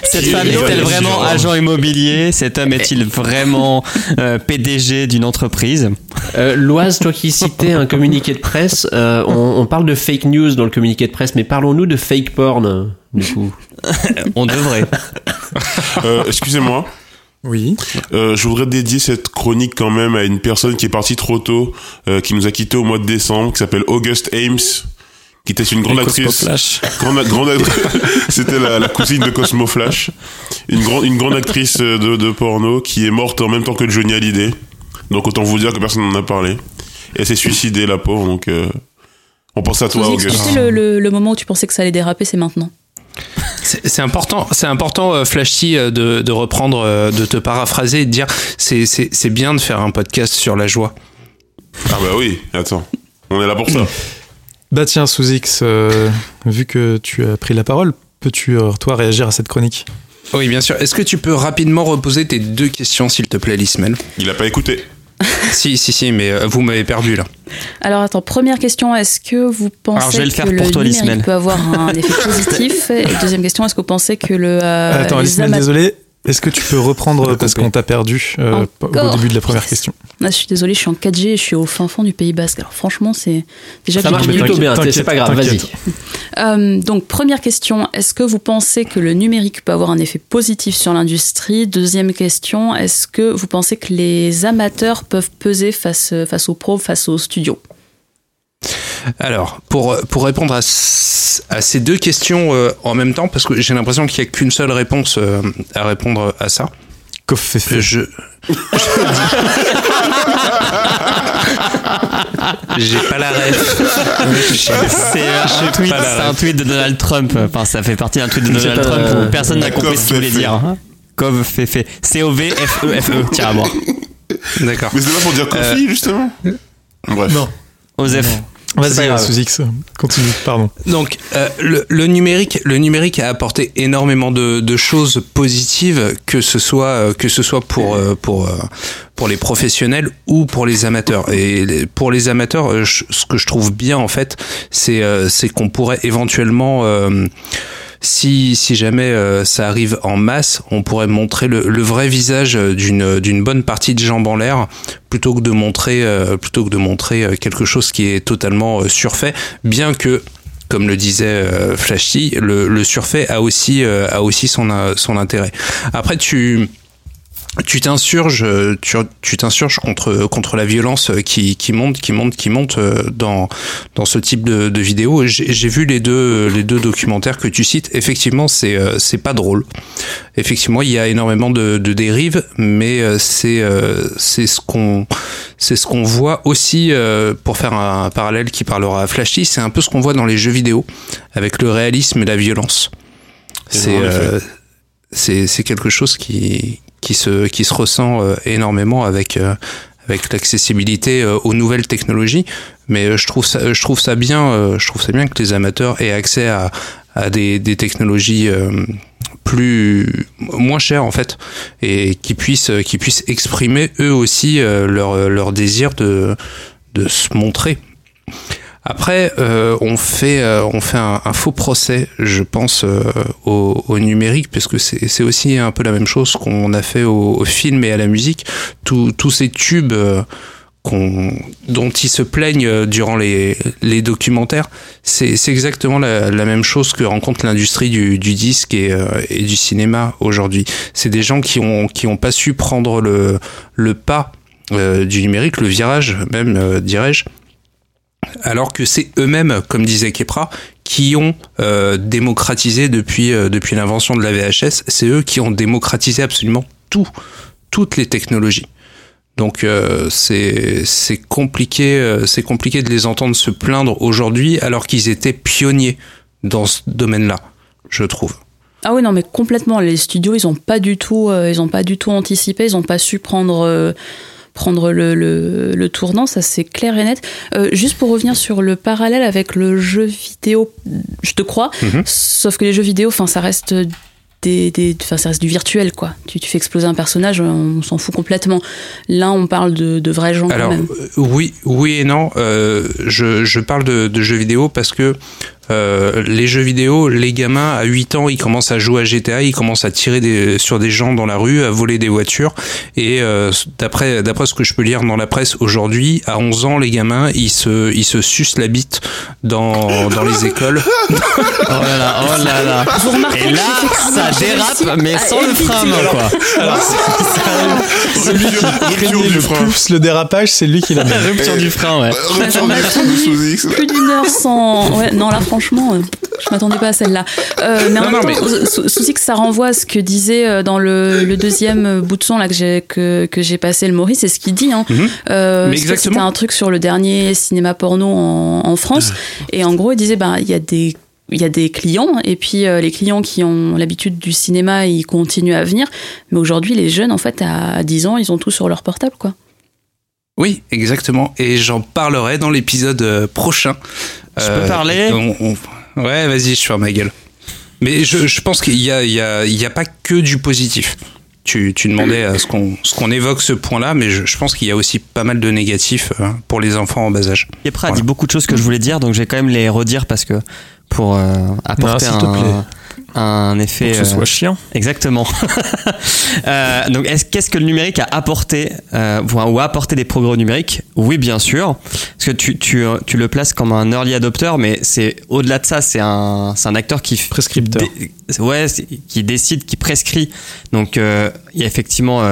I: Cette femme
B: est
I: est-elle vraiment agent immobilier Cet homme est-il vraiment euh, PDG d'une entreprise
E: Euh, Loise, toi qui citais un communiqué de presse, euh, on, on parle de fake news dans le communiqué de presse, mais parlons-nous de fake porn, du coup.
I: On devrait.
B: euh, Excusez-moi.
D: Oui.
B: Euh, je voudrais dédier cette chronique quand même à une personne qui est partie trop tôt, euh, qui nous a quitté au mois de décembre, qui s'appelle August Ames, qui était une grande
F: Et
B: actrice.
F: Cosmo Flash.
B: Grande, grande actrice- C'était la, la cousine de Cosmo Flash. Une grande, une grande actrice de, de porno qui est morte en même temps que Johnny Hallyday. Donc autant vous dire que personne n'en a parlé. Et elle s'est suicidée, la pauvre, donc euh, on pense à toi, August.
G: le, le, le moment où tu pensais que ça allait déraper, c'est maintenant.
H: C'est important, c'est important, euh, Flashy, euh, de, de reprendre, euh, de te paraphraser et de dire c'est bien de faire un podcast sur la joie.
B: Ah bah oui, attends. On est là pour ça.
D: Bah tiens, euh, vu que tu as pris la parole, peux-tu, toi, réagir à cette chronique?
H: Oui, bien sûr. Est-ce que tu peux rapidement reposer tes deux questions, s'il te plaît, Lismel
B: Il a pas écouté.
H: Si, si, si, mais euh, vous m'avez perdu là.
G: Alors attends, première question, est-ce que vous pensez
I: Alors, je vais le faire
G: que
I: pour
G: le
I: toi,
G: numérique
I: Lismel.
G: peut avoir un effet positif? Et deuxième question, est-ce que vous pensez que le euh,
D: Attends,
G: amat-
D: désolé. Est-ce que tu peux reprendre parce qu'on t'a perdu euh, au début de la première question
G: Ah, je suis désolée, je suis en 4G et je suis au fin fond du Pays Basque. Alors franchement, c'est déjà
E: Ça
G: que
E: marche plutôt bien, c'est pas grave, vas-y.
G: Euh, donc première question, est-ce que vous pensez que le numérique peut avoir un effet positif sur l'industrie? Deuxième question, est-ce que vous pensez que les amateurs peuvent peser face face aux pros, face aux studios?
H: Alors, pour, pour répondre à, ces deux questions euh, en même temps, parce que j'ai l'impression qu'il n'y a qu'une seule réponse euh, à répondre à ça.
D: Coff fait fait?
H: Je. J'ai pas la ref.
I: C'est un, tweet,
H: pas la
I: c'est un
H: ref.
I: tweet de Donald Trump. Enfin, ça fait partie d'un tweet de Donald Trump où personne n'a compris ce qu'il voulait dire. hein. Cov fait fait. C-O-V-F-E-F-E. Tiens à moi.
H: D'accord.
B: Mais c'était pas pour dire coffee, justement Bref.
D: Non.
I: Osef. C'est pas
D: Vas-y. Sous-X, continue, pardon.
H: Donc, euh, le, le numérique, le numérique a apporté énormément de, de choses positives, que ce soit euh, que ce soit pour euh, pour euh, pour les professionnels ou pour les amateurs. Et pour les amateurs, euh, je- ce que je trouve bien en fait, c'est euh, c'est qu'on pourrait éventuellement euh, si, si jamais euh, ça arrive en masse, on pourrait montrer le, le vrai visage d'une d'une bonne partie de jambes en l'air plutôt que de montrer euh, plutôt que de montrer euh, quelque chose qui est totalement euh, surfait, bien que comme le disait euh, Flashy, le, le surfait a aussi euh, a aussi son euh, son intérêt. Après tu tu t'insurges, tu tu t'insurges contre contre la violence qui qui monte, qui monte, qui monte euh, dans dans ce type de, de vidéos. J'ai j'ai vu les deux les deux documentaires que tu cites. Effectivement, c'est euh, c'est pas drôle. Effectivement, il y a énormément de, de dérives, mais euh, c'est euh, c'est ce qu'on c'est ce qu'on voit aussi euh, pour faire un parallèle qui parlera à Flashy. C'est un peu ce qu'on voit dans les jeux vidéo avec le réalisme et la violence. Euh, c'est c'est quelque chose qui qui se qui se ressent euh, énormément avec euh, avec l'accessibilité euh, aux nouvelles technologies. Mais je trouve ça je trouve ça bien je trouve ça bien que les amateurs aient accès à à des des technologies plus moins chères en fait et qui puissent qui puissent exprimer eux aussi leur leur désir de de se montrer après, euh, on fait, euh, on fait un, faux procès, je pense, euh, au, au numérique, parce que c'est aussi un peu la même chose qu'on a fait au, au film et à la musique. Tous ces tubes euh, dont ils se plaignent euh, durant les, les documentaires, c'est c'est exactement la, la même chose que rencontre l'industrie du, du disque et, euh, et du cinéma aujourd'hui. C'est des gens qui ont, qui ont pas su prendre le, le pas euh, du numérique, le virage même, euh, dirais-je alors que c'est eux-mêmes, comme disait Kepra, qui ont euh, démocratisé depuis euh, depuis l'invention de la VHS. C'est eux qui ont démocratisé absolument tout, toutes les technologies. Donc euh, c'est compliqué, compliqué de les entendre se plaindre aujourd'hui alors qu'ils étaient pionniers dans ce domaine-là, je trouve.
G: Ah oui, non, mais complètement. Les studios, ils ont pas pas du tout anticipé, ils ont pas su prendre, prendre le, le, le tournant, ça c'est clair et net. Euh, juste pour revenir sur le parallèle avec le jeu vidéo, je te crois,
H: Mhm.
G: sauf que les jeux vidéo, enfin, ça reste des, des, ça reste du virtuel, quoi. Tu, tu fais exploser un personnage, on s'en fout complètement. Là, on parle de, de vrais gens
H: Alors
G: quand même.
H: euh, oui, oui et non. Euh, je, je parle de, de jeux vidéo parce que euh, les jeux vidéo, les gamins à 8 ans, ils commencent à jouer à GTA, ils commencent à tirer des, sur des gens dans la rue, à voler des voitures. Et euh, d'après d'après ce que je peux lire dans la presse aujourd'hui, à 11 ans, les gamins, ils se ils se sucent la bite dans dans les écoles.
I: Oh là là, oh là là.
G: Vous remarquez
I: Et là, ça dérape, mais sans le frein à main, quoi.
D: Alors,
B: Rupture, rupture
D: Craignez
B: du
D: le
B: frein.
D: plus le dérapage, c'est lui qui l'a mis.
I: Rupture du frein, ouais.
B: Rupture du frein sous X.
G: plus d'une heure sans. Ouais, non, là, franchement, euh, je m'attendais pas à celle-là. Euh, mais en
H: Non,
G: même
H: non,
G: temps, sou- souci que ça renvoie à ce que disait euh, dans le, le deuxième bout de son là, que j'ai que, que j'ai passé le Maurice, c'est ce qu'il dit. Hein.
H: Mhm.
G: Euh,
H: Mais
G: c'était-
H: exactement.
G: C'était un truc sur le dernier cinéma porno en, en France. Et en gros, il disait bah, il y a des. Il y a des clients, et puis euh, les clients qui ont l'habitude du cinéma, ils continuent à venir. Mais aujourd'hui, les jeunes, en fait, à 10 ans, ils ont tout sur leur portable, quoi.
H: Oui, exactement. Et j'en parlerai dans l'épisode prochain.
I: Je peux parler?
H: on- on- Ouais, vas-y, je ferme ma gueule. Mais je, je pense qu'il y a, a, a pas que du positif. Tu, tu demandais à ce qu'on évoque ce point-là, mais je, je pense qu'il y a aussi pas mal de négatifs euh, pour les enfants en bas âge.
I: Kepra a
H: Voilà.
I: dit beaucoup de choses que je voulais dire, donc je vais quand même les redire parce que pour euh, apporter
D: s'il te plaît.
I: un, un effet.
F: Pour que ce
I: euh,
F: soit chiant.
I: Exactement. Euh, donc, est-ce, qu'est-ce que le numérique a apporté euh, ou- a apporté des progrès au numérique? Oui, bien sûr. Parce que tu, tu, tu le places comme un early adopter, mais c'est au-delà de ça, c'est un, un acteur qui
D: Prescripteur.
I: ouais, qui décide, qui prescrit. Donc, il y a effectivement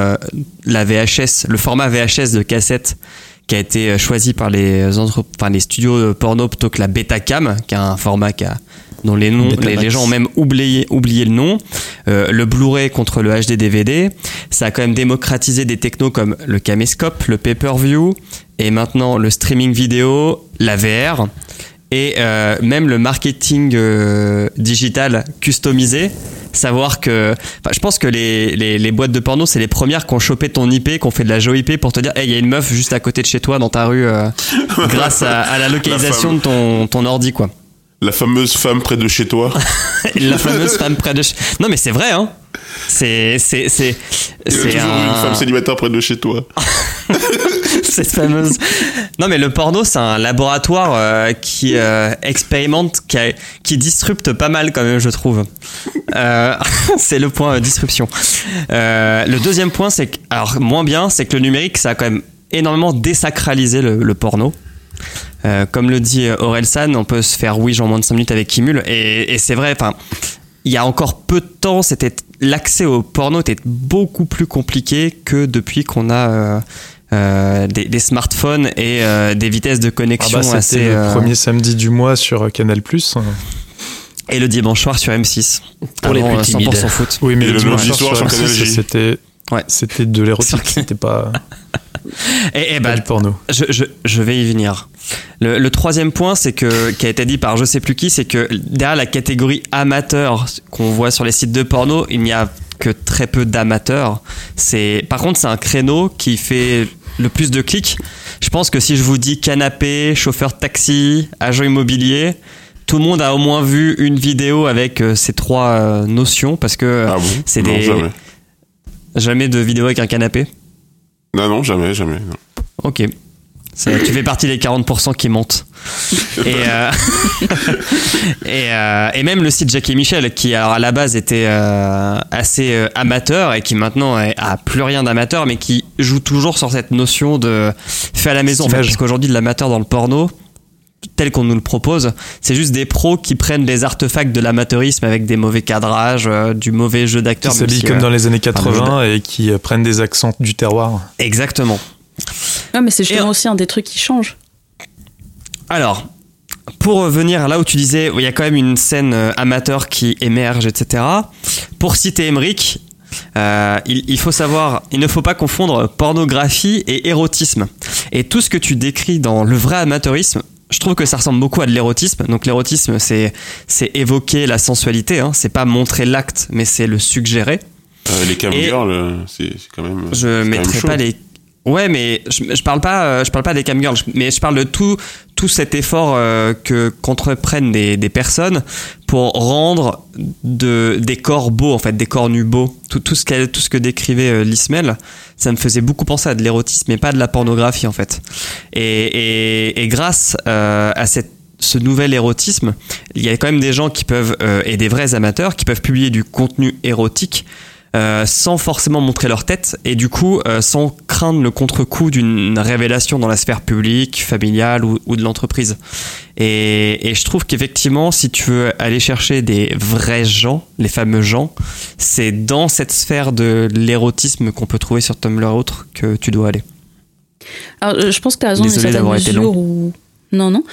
I: la VHS, le format VHS de cassette qui a été choisi par les, enfin, les studios porno plutôt que la Betacam, qui est un format qui a, dont les noms, les, gens ont même oublié, oublié le nom. Euh, le Blu-ray contre le HD DVD, ça a quand même démocratisé des technos comme le caméscope, le pay-per-view, et maintenant le streaming vidéo, la VR, et euh, même le marketing euh, digital customisé. Savoir que, enfin, je pense que les, les, les boîtes de porno, c'est les premières qui ont chopé ton IP, qui ont fait de la GeoIP pour te dire, hey, il y a une meuf juste à côté de chez toi dans ta rue, euh, grâce à, à la localisation de ton, ton ordi, quoi.
B: La fameuse femme près de chez toi.
I: La fameuse femme près de chez... Non, mais c'est vrai, hein. C'est, c'est, c'est, c'est
B: toujours une
I: un...
B: femme célibataire près de chez toi.
I: cette fameuse. Non, mais le porno, c'est un laboratoire euh, qui euh, expérimente, qui, a- qui disrupte pas mal quand même, je trouve. Euh, c'est le point disruption. Le deuxième point, c'est que, alors moins bien, c'est que le numérique, ça a quand même énormément désacralisé le, le porno. Euh, comme le dit Aurel San, on peut se faire oui en moins de 5 minutes avec Kimul. Et, et c'est vrai, enfin, il y a encore peu de temps, c'était l'accès au porno était beaucoup plus compliqué que depuis qu'on a euh, euh, des, des smartphones et euh, des vitesses de
D: Ah
I: connexion
D: bah,
I: assez.
D: C'était le
I: euh,
D: premier samedi du mois sur euh, Canal+.
I: et le dimanche soir sur M6.
E: Pour les plus
I: euh,
E: timides.
I: 100% foot.
D: Oui, mais
B: Et
D: le
B: le
D: dimanche soir sur
B: sur
D: M6,
B: Canal J.
D: c'était
I: Ouais.
D: c'était de l'érotique, c'était pas,
I: Et, et
D: pas
I: bah,
D: du porno.
I: je, je, je vais y venir. Le, le troisième point, c'est que qui a été dit par je sais plus qui, c'est que derrière la catégorie amateur qu'on voit sur les sites de porno, il n'y a que très peu d'amateurs. C'est par contre c'est un créneau qui fait le plus de clics. Je pense que si je vous dis canapé, chauffeur de taxi, agent immobilier, tout le monde a au moins vu une vidéo avec euh, ces trois euh, notions parce que
B: Ah bon?
I: c'est des
B: jamais.
I: Jamais de vidéo avec un canapé.
B: Non, non, jamais, jamais. non.
I: Ok. Ça, tu fais partie des 40% qui montent. Et, euh, et, euh, et même le site Jackie Michel, qui alors, à la base était euh, assez amateur et qui maintenant est- a plus rien d'amateur, mais qui joue toujours sur cette notion de fait à la maison. En fait, parce qu'aujourd'hui, de l'amateur dans le porno, tel qu'on nous le propose, c'est juste des pros qui prennent des artefacts de l'amateurisme avec des mauvais cadrages, euh, du mauvais jeu
D: Qui
I: d'acteur. même
D: s'habillent comme
I: euh,
D: dans les années
I: un mauvais
D: 80 et qui euh, prennent des accents du terroir.
I: Exactement.
G: Ouais, mais c'est justement
I: Et-
G: aussi un des trucs qui change.
I: Alors, pour revenir là où tu disais, il y a quand même une scène amateur qui émerge, etc. Pour citer Emmerich, euh, il, il faut savoir, il ne faut pas confondre pornographie et érotisme. Et tout ce que tu décris dans le vrai amateurisme, je trouve que ça ressemble beaucoup à de l'érotisme. Donc l'érotisme, c'est c'est évoquer la sensualité, hein. c'est pas montrer l'acte, mais c'est le suggérer.
B: Euh, les cam girls, c'est quand même.
I: Je
B: quand même
I: mettrai
B: chaud.
I: pas les. Ouais, mais je, je parle pas, euh, je parle pas des camgirls, mais je parle de tout, tout cet effort euh, que qu'entreprennent des, des personnes pour rendre de des corps beaux, en fait, des corps nus beaux. Tout, tout ce qu'elle, tout ce que décrivait euh, Lismel, ça me faisait beaucoup penser à de l'érotisme, mais pas de la pornographie, en fait. Et, et, et grâce euh, à cette ce nouvel érotisme, il y a quand même des gens qui peuvent, euh, et des vrais amateurs, qui peuvent publier du contenu érotique euh, sans forcément montrer leur tête et du coup euh, sans craindre le contre-coup d'une révélation dans la sphère publique, familiale ou, ou de l'entreprise. Et, et je trouve qu'effectivement, si tu veux aller chercher des vrais gens, les fameux gens, c'est dans cette sphère de l'érotisme qu'on peut trouver sur Tumblr et autres que tu dois aller.
G: Alors, euh, je pense que tu as raison,
I: Désolé d'avoir été long.
G: où... Non, non.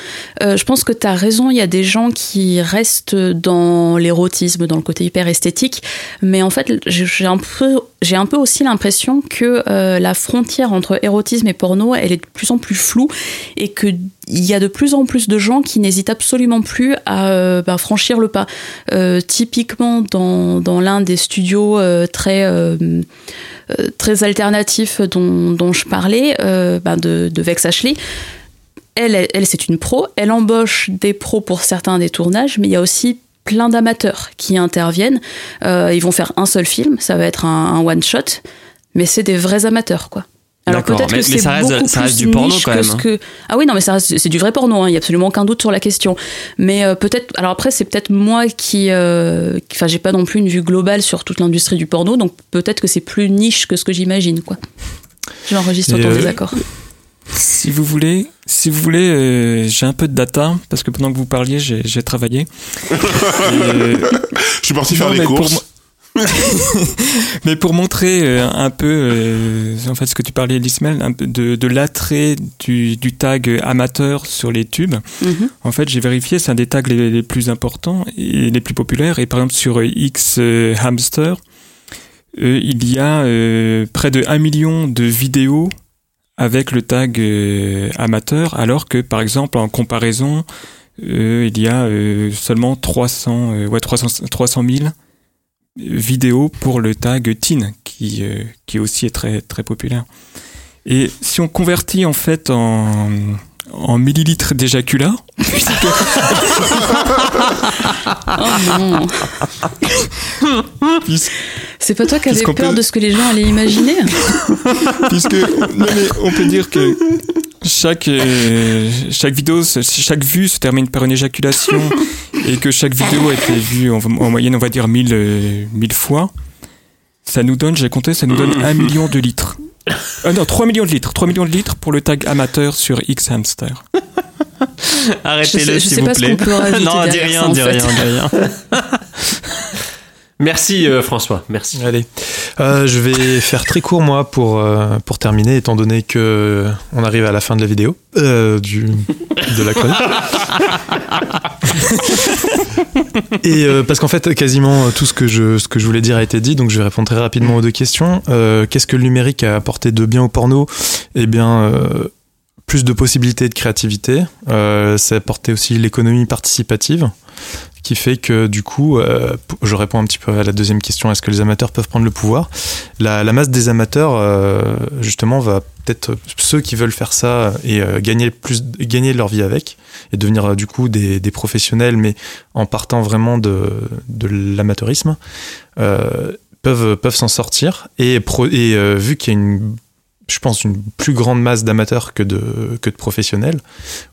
G: Euh, je pense que tu as raison, il y a des gens qui restent dans l'érotisme, dans le côté hyper esthétique, mais en fait, j'ai un peu, j'ai un peu aussi l'impression que euh, la frontière entre érotisme et porno, elle est de plus en plus floue et que il y a de plus en plus de gens qui n'hésitent absolument plus à euh, bah, franchir le pas. Typiquement, dans, dans l'un des studios très très alternatifs dont, dont je parlais, de, de Vex Ashley. Elle, elle, elle, c'est une pro. Elle embauche des pros pour certains des tournages, mais il y a aussi plein d'amateurs qui interviennent. Euh, ils vont faire un seul film, ça va être un, un one shot, mais c'est des vrais amateurs, quoi. Alors peut-être que c'est beaucoup
I: ça reste
G: plus
I: du porno
G: niche
I: quand
G: que ce
I: hein.
G: que ah oui non mais ça reste- c'est du vrai porno hein, il y a absolument aucun doute sur la question mais euh, peut-être alors après c'est peut-être moi qui euh, enfin j'ai pas non plus une vue globale sur toute l'industrie du porno donc peut-être que c'est plus niche que ce que j'imagine quoi j'enregistre ton
D: euh,
G: désaccord
F: Si vous voulez, si vous voulez, euh, j'ai un peu de data parce que pendant que vous parliez, j'ai travaillé. Et, euh,
B: Je suis parti
F: non,
B: faire
F: pour
B: courses.
F: mais pour montrer euh, un peu, euh, en fait, ce que tu parlais, Lismel, un peu de, de l'attrait du, du tag amateur sur les tubes.
G: Mhm.
F: En fait, j'ai vérifié, c'est un des tags les, les plus importants et les plus populaires. Et par exemple, sur X euh, Hamster, euh, il y a euh, près de 1 million de vidéos avec le tag euh, amateur, alors que par exemple, en comparaison, euh, il y a euh, seulement 300, euh, ouais, 300, 300 000 vidéos pour le tag teen, qui, euh, qui aussi est très, très populaire. Et si on convertit en fait en, en millilitres d'éjaculat,
G: oh c'est C'est pas toi qui avais peur
F: peut-
G: de ce que les gens allaient imaginer
F: Puisque non, mais on peut dire que chaque euh, chaque vidéo, chaque vue se termine par une éjaculation et que chaque vidéo a été vue en, en moyenne, on va dire 1000 euh, 1000 fois. Ça nous donne, j'ai compté, ça nous donne 1 million de litres. Euh, non, 3 millions de litres. 3 millions de litres pour le tag amateur sur X Hamster.
I: Arrêtez-le, s'il
G: sais
I: vous
G: pas ce
I: plaît.
G: qu'on peut rajouter
I: non, dis rien, dis rien, dis rien.
E: Merci euh, François, merci.
D: Allez, Euh, je vais faire très court moi pour euh, pour terminer, étant donné que on arrive à la fin de la vidéo, du de la chronique. Et parce qu'en fait, quasiment tout ce que je ce que je voulais dire a été dit, donc je vais répondre très rapidement aux deux questions. Qu'est-ce que le numérique a apporté de bien au porno? Eh bien. plus de possibilités de créativité. Euh, ça a apporté aussi l'économie participative, qui fait que du coup, euh, je réponds un petit peu à la deuxième question. Est-ce que les amateurs peuvent prendre le pouvoir? La, masse des amateurs, euh, justement, va peut-être ceux qui veulent faire ça et euh, gagner plus, gagner leur vie avec et devenir du coup des, professionnels, mais en partant vraiment de, l'amateurisme, peuvent peuvent s'en sortir et vu qu'il y a une je pense une plus grande masse d'amateurs que de que de professionnels.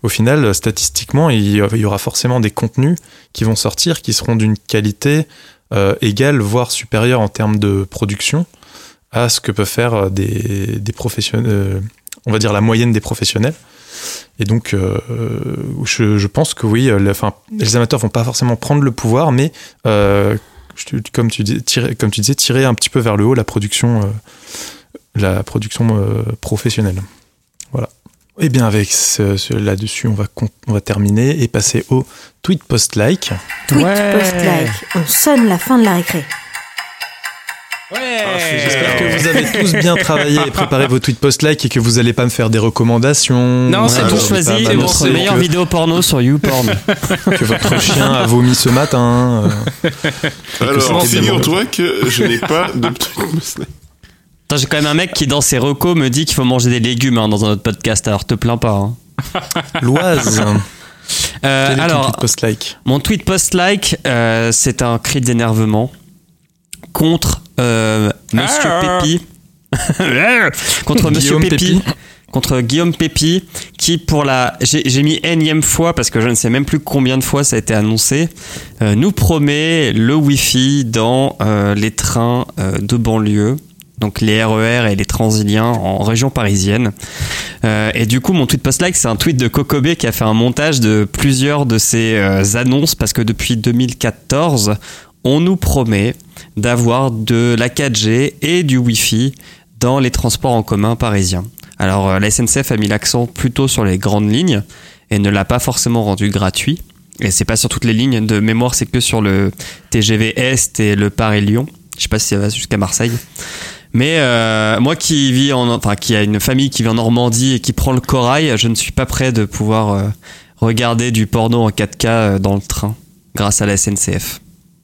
D: Au final, statistiquement, il y aura forcément des contenus qui vont sortir qui seront d'une qualité euh, égale voire supérieure en termes de production à ce que peuvent faire euh, des des professionnels euh, on va dire la moyenne des professionnels. Et donc, je, pense que oui, enfin, les amateurs vont pas forcément prendre le pouvoir, mais comme, tu dis, comme tu disais, tirer un petit peu vers le haut la production, la production euh, professionnelle. Voilà. Et bien avec ce, ce- là-dessus, on va, con- on va terminer et passer au tweet post-like.
C: Tweet post-like. On sonne la fin de la récré.
D: J'espère que vous avez tous bien travaillé et préparé vos tweets post-like et que vous n'allez pas me faire des recommandations.
E: Non, c'est tout choisi, c'est votre meilleure vidéo porno sur YouPorn.
D: que votre chien a vomi ce matin. euh,
B: Alors, figure-toi que je n'ai pas de truc
I: Attends, j'ai quand même un mec qui, dans ses recos, me dit qu'il faut manger des légumes hein, dans un autre podcast, alors te plains pas. hein.
D: L'Oise.
I: Euh,
D: Quel est ton
I: alors,
D: tweet post-like
I: mon tweet post-like, euh, c'est un cri d'énervement contre euh, Monsieur
F: Ah.
I: Pépi. contre Monsieur
D: Guillaume
I: Pépi.
D: Pépi.
I: Contre Guillaume Pépi, qui pour la, j'ai j'ai mis énième fois parce que je ne sais même plus combien de fois ça a été annoncé, euh, nous promet le Wi-Fi dans euh, les trains euh, de banlieue, donc les RER et les Transiliens en région parisienne. Euh, et du coup, mon tweet post-like, c'est un tweet de Kokobé qui a fait un montage de plusieurs de ces euh, annonces parce que depuis 2014, on nous promet d'avoir de la 4G et du Wi-Fi dans les transports en commun parisiens. Alors, euh, la SNCF a mis l'accent plutôt sur les grandes lignes et ne l'a pas forcément rendu gratuit. Et c'est pas sur toutes les lignes de mémoire, c'est que sur le TGV Est et le Paris-Lyon. Je sais pas si ça va jusqu'à Marseille. Mais euh, moi qui vis en, enfin qui a une famille qui vit en Normandie et qui prend le corail, je ne suis pas prêt de pouvoir euh, regarder du porno en 4K euh, dans le train grâce à la SNCF.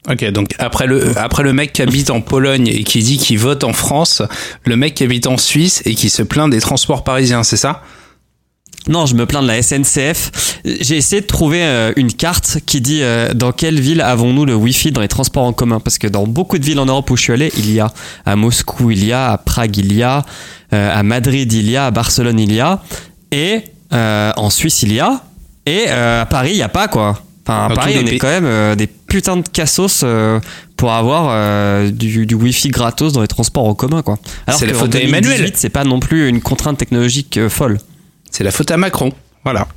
H: Ok, donc après le, après le mec qui habite en Pologne et qui dit qu'il vote en France, le mec qui habite en Suisse et qui se plaint des transports parisiens, c'est ça?
I: Non, je me plains de la SNCF. J'ai essayé de trouver euh, une carte qui dit euh, dans quelle ville avons-nous le Wi-Fi dans les transports en commun? Parce que dans beaucoup de villes en Europe où je suis allé, il y a à Moscou, il y a à Prague, il y a euh, à Madrid, il y a à Barcelone, il y a et en Suisse, il y a et à Paris, il y a pas quoi. Enfin, à
H: Dans
I: Paris, on est quand même des putains de cassos pour avoir du, du Wi-Fi gratos dans les transports en commun quoi. Alors
H: C'est la faute à
I: 2018,
H: Emmanuel.
I: c'est pas non plus une contrainte technologique folle.
H: C'est la faute à Macron. Voilà.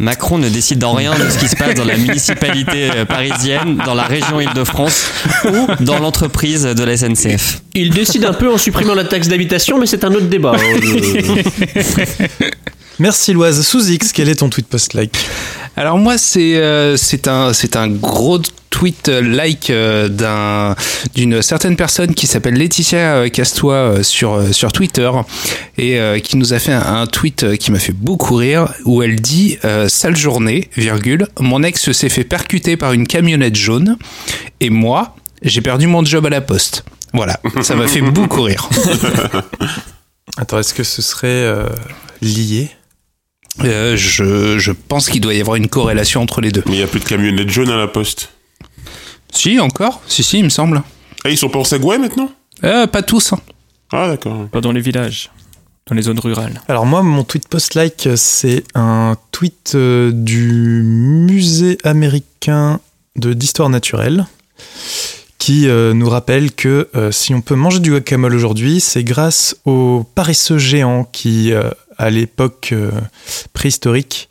I: Macron ne décide dans rien de ce qui se passe dans la municipalité euh, parisienne, dans la région Île-de-France ou dans l'entreprise de la SNCF.
E: Il décide un peu en supprimant la taxe d'habitation, mais c'est un autre débat.
D: Merci Loise. Sous X, quel est ton tweet post-like
H: Alors moi c'est euh, c'est un c'est un gros tweet euh, like euh, d'un d'une certaine personne qui s'appelle Laetitia Castois sur sur Twitter et qui nous a fait un, un tweet qui m'a fait beaucoup rire où elle dit euh, sale journée virgule mon ex s'est fait percuter par une camionnette jaune et moi j'ai perdu mon job à la poste. Voilà, ça m'a fait beaucoup rire.
D: Attends, est-ce que ce serait euh, lié?
H: Euh, je, je pense qu'il doit y avoir une corrélation entre les deux.
B: Mais il n'y a plus de camionnettes jaunes à la poste.
H: Si, encore Si, si, il me semble.
B: Ah, ils sont pas en Segway maintenant?
H: Euh, pas tous. hein.
B: Ah, d'accord.
F: Pas dans les villages, dans les zones rurales.
D: Alors moi, mon tweet post-like, c'est un tweet euh, du musée américain de d'histoire naturelle qui euh, nous rappelle que euh, si on peut manger du guacamole aujourd'hui, c'est grâce aux paresseux géants qui, euh, à l'époque euh, préhistorique,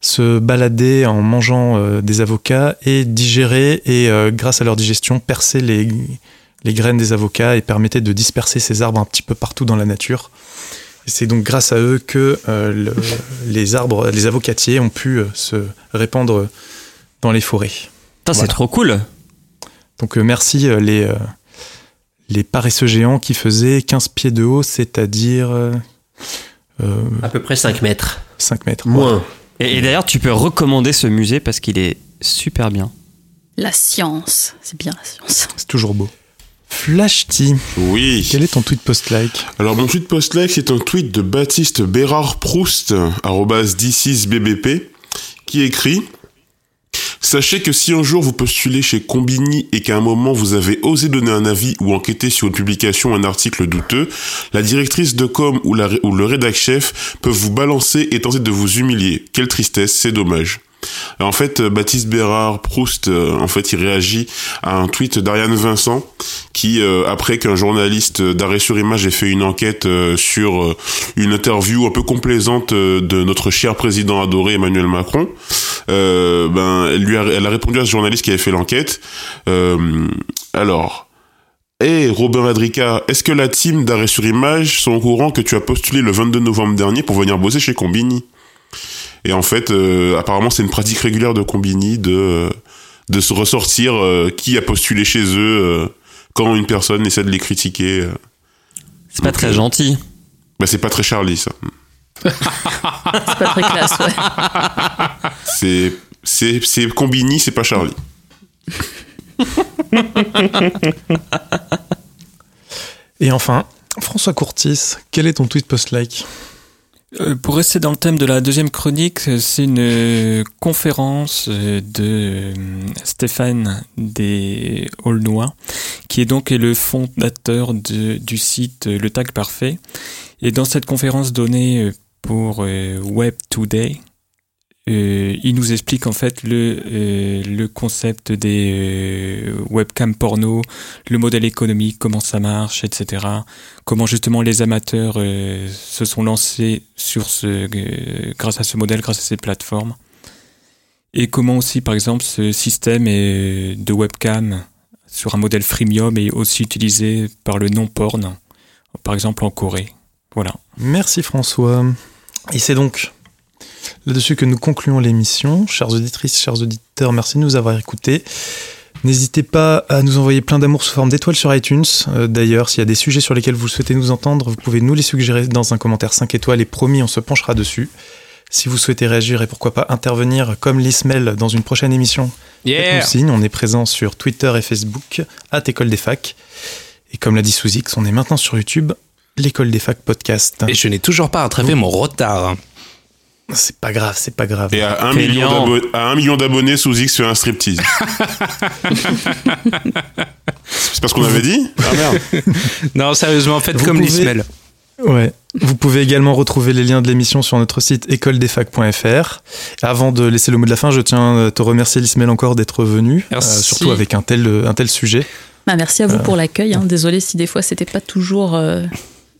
D: se baladaient en mangeant euh, des avocats et digéraient et euh, grâce à leur digestion perçaient les, les graines des avocats et permettaient de disperser ces arbres un petit peu partout dans la nature. C'est donc grâce à eux que euh, le- les arbres, les avocatiers ont pu se répandre dans les forêts.
I: Putain, c'est
D: Voilà.
I: trop cool.
D: Donc merci les, les paresseux géants qui faisaient 15 pieds de haut, c'est-à-dire
E: À peu près 5 mètres.
D: 5 mètres.
E: Moins.
I: Et, et d'ailleurs, tu peux recommander ce musée parce qu'il est super bien.
G: La science, c'est bien la science.
D: C'est toujours beau. Flashty,
B: Oui.
D: quel est ton tweet post-like?
B: Alors mon tweet post-like, c'est un tweet de Baptiste Bérard Proust, arrobas d6bbp, qui écrit Sachez que si un jour vous postulez chez Combini et qu'à un moment vous avez osé donner un avis ou enquêter sur une publication ou un article douteux, la directrice de com ou, le rédac chef peuvent vous balancer et tenter de vous humilier. Quelle tristesse, c'est dommage. En fait, euh, Baptiste Bérard Proust, euh, en fait, il réagit à un tweet d'Ariane Vincent qui, euh, après qu'un journaliste d'arrêt sur image ait fait une enquête sur une interview un peu complaisante de notre cher président adoré Emmanuel Macron, ben, elle lui a, répondu à ce journaliste qui avait fait l'enquête. Alors. Hé, Robin Vadrica, est-ce que la team d'arrêt sur image sont au courant que tu as postulé le 22 novembre dernier pour venir bosser chez Combini? Et en fait, euh, apparemment, c'est une pratique régulière de Combini de, euh, de se ressortir euh, qui a postulé chez eux euh, quand une personne essaie de les critiquer.
I: C'est pas très
B: euh,
I: gentil.
B: Bah, c'est pas très Charlie, ça.
G: C'est pas très classe, ouais.
B: C'est, c'est, c'est Combini, c'est pas Charlie.
D: Et enfin, François Courtis, quel est ton tweet post-like?
F: Pour rester dans le thème de la deuxième chronique, euh, c'est une euh, conférence euh, de euh, Stéphane des Aulnois, qui est donc le fondateur du site euh, Le Tag Parfait. Et dans cette conférence donnée euh, pour euh, Web Today, euh, il nous explique en fait le, euh, le concept des euh, webcams porno, le modèle économique, comment ça marche, etc. Comment justement les amateurs euh, se sont lancés sur ce, euh, grâce à ce modèle, grâce à ces plateformes. Et comment aussi, par exemple, ce système est- de webcam sur un modèle freemium est aussi utilisé par le non-porn, par exemple en Corée. Voilà.
D: Merci François. Et c'est donc là-dessus que nous concluons l'émission. Chères auditrices, chers auditeurs, merci de nous avoir écoutés. N'hésitez pas à nous envoyer plein d'amour sous forme d'étoiles sur iTunes. Euh, D'ailleurs, s'il y a des sujets sur lesquels vous souhaitez nous entendre, vous pouvez nous les suggérer dans un commentaire 5 étoiles et promis, on se penchera dessus. Si vous souhaitez réagir et pourquoi pas intervenir comme l'Ismel dans une prochaine émission, faites-nous signe. On est présent sur Twitter et Facebook, à École des Facs. Et comme l'a dit Souzix, on est maintenant sur YouTube, l'École des Facs Podcast.
H: Et je n'ai toujours pas rattrapé mon retard.
D: C'est pas grave, c'est pas grave.
B: Et à un,
I: Fainéant.
B: million d'abo- à un million d'abonnés, sous X fait un striptease. c'est parce qu'on avait dit? Ah merde.
H: Non, sérieusement, faites
D: Vous
H: comme
D: pouvez-
H: l'Ismel.
D: Ouais. Vous pouvez également retrouver les liens de l'émission sur notre site écoledesfac.fr. Avant de laisser le mot de la fin, je tiens à te remercier Lismel encore d'être venu,
H: Merci.
D: euh, surtout avec un tel, un tel sujet.
G: Bah, merci à vous
D: Euh.
G: pour l'accueil. Hein. Désolé si des fois c'était pas toujours euh,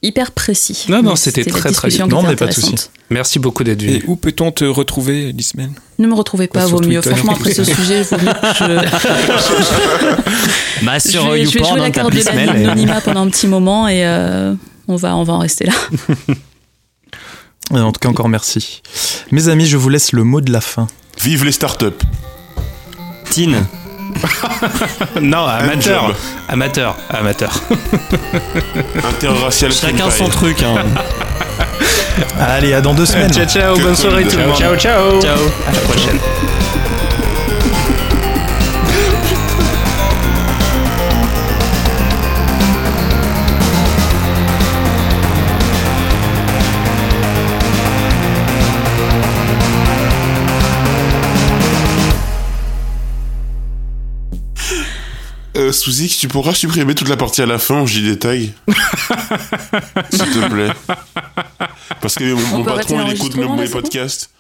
G: hyper précis.
H: Non, non, c'était très, très
D: bien. Non, mais pas de
G: intéressante.
H: Merci beaucoup d'être
F: Et
H: venu.
F: où peut-on te retrouver, Lismel
G: Ne me retrouvez pas, vaut mieux.
F: Twitter.
G: Franchement, après ce sujet, vaut mieux que je,
I: Bah,
G: je
I: sur
G: vais, je vais jouer la
I: hein,
G: carte de
I: et-
G: l'anonymat pendant un petit moment et euh, on, va, on va en rester là.
D: En tout cas, encore merci. Mes amis, je vous laisse le mot de la fin.
B: Vive les startups.
I: Tine.
H: Non, amateur. Amateur. Amateur.
B: Interracial
I: Chacun son truc. Hein.
D: Allez, à dans deux semaines.
H: Ciao, ciao. Bonne soirée tout le monde.
B: Ciao,
H: ciao. Ciao. À la prochaine.
B: Suzy, tu pourras supprimer toute la partie à la fin où j'y détaille S'il te plaît. Parce que mon, patron, il écoute mes, podcasts.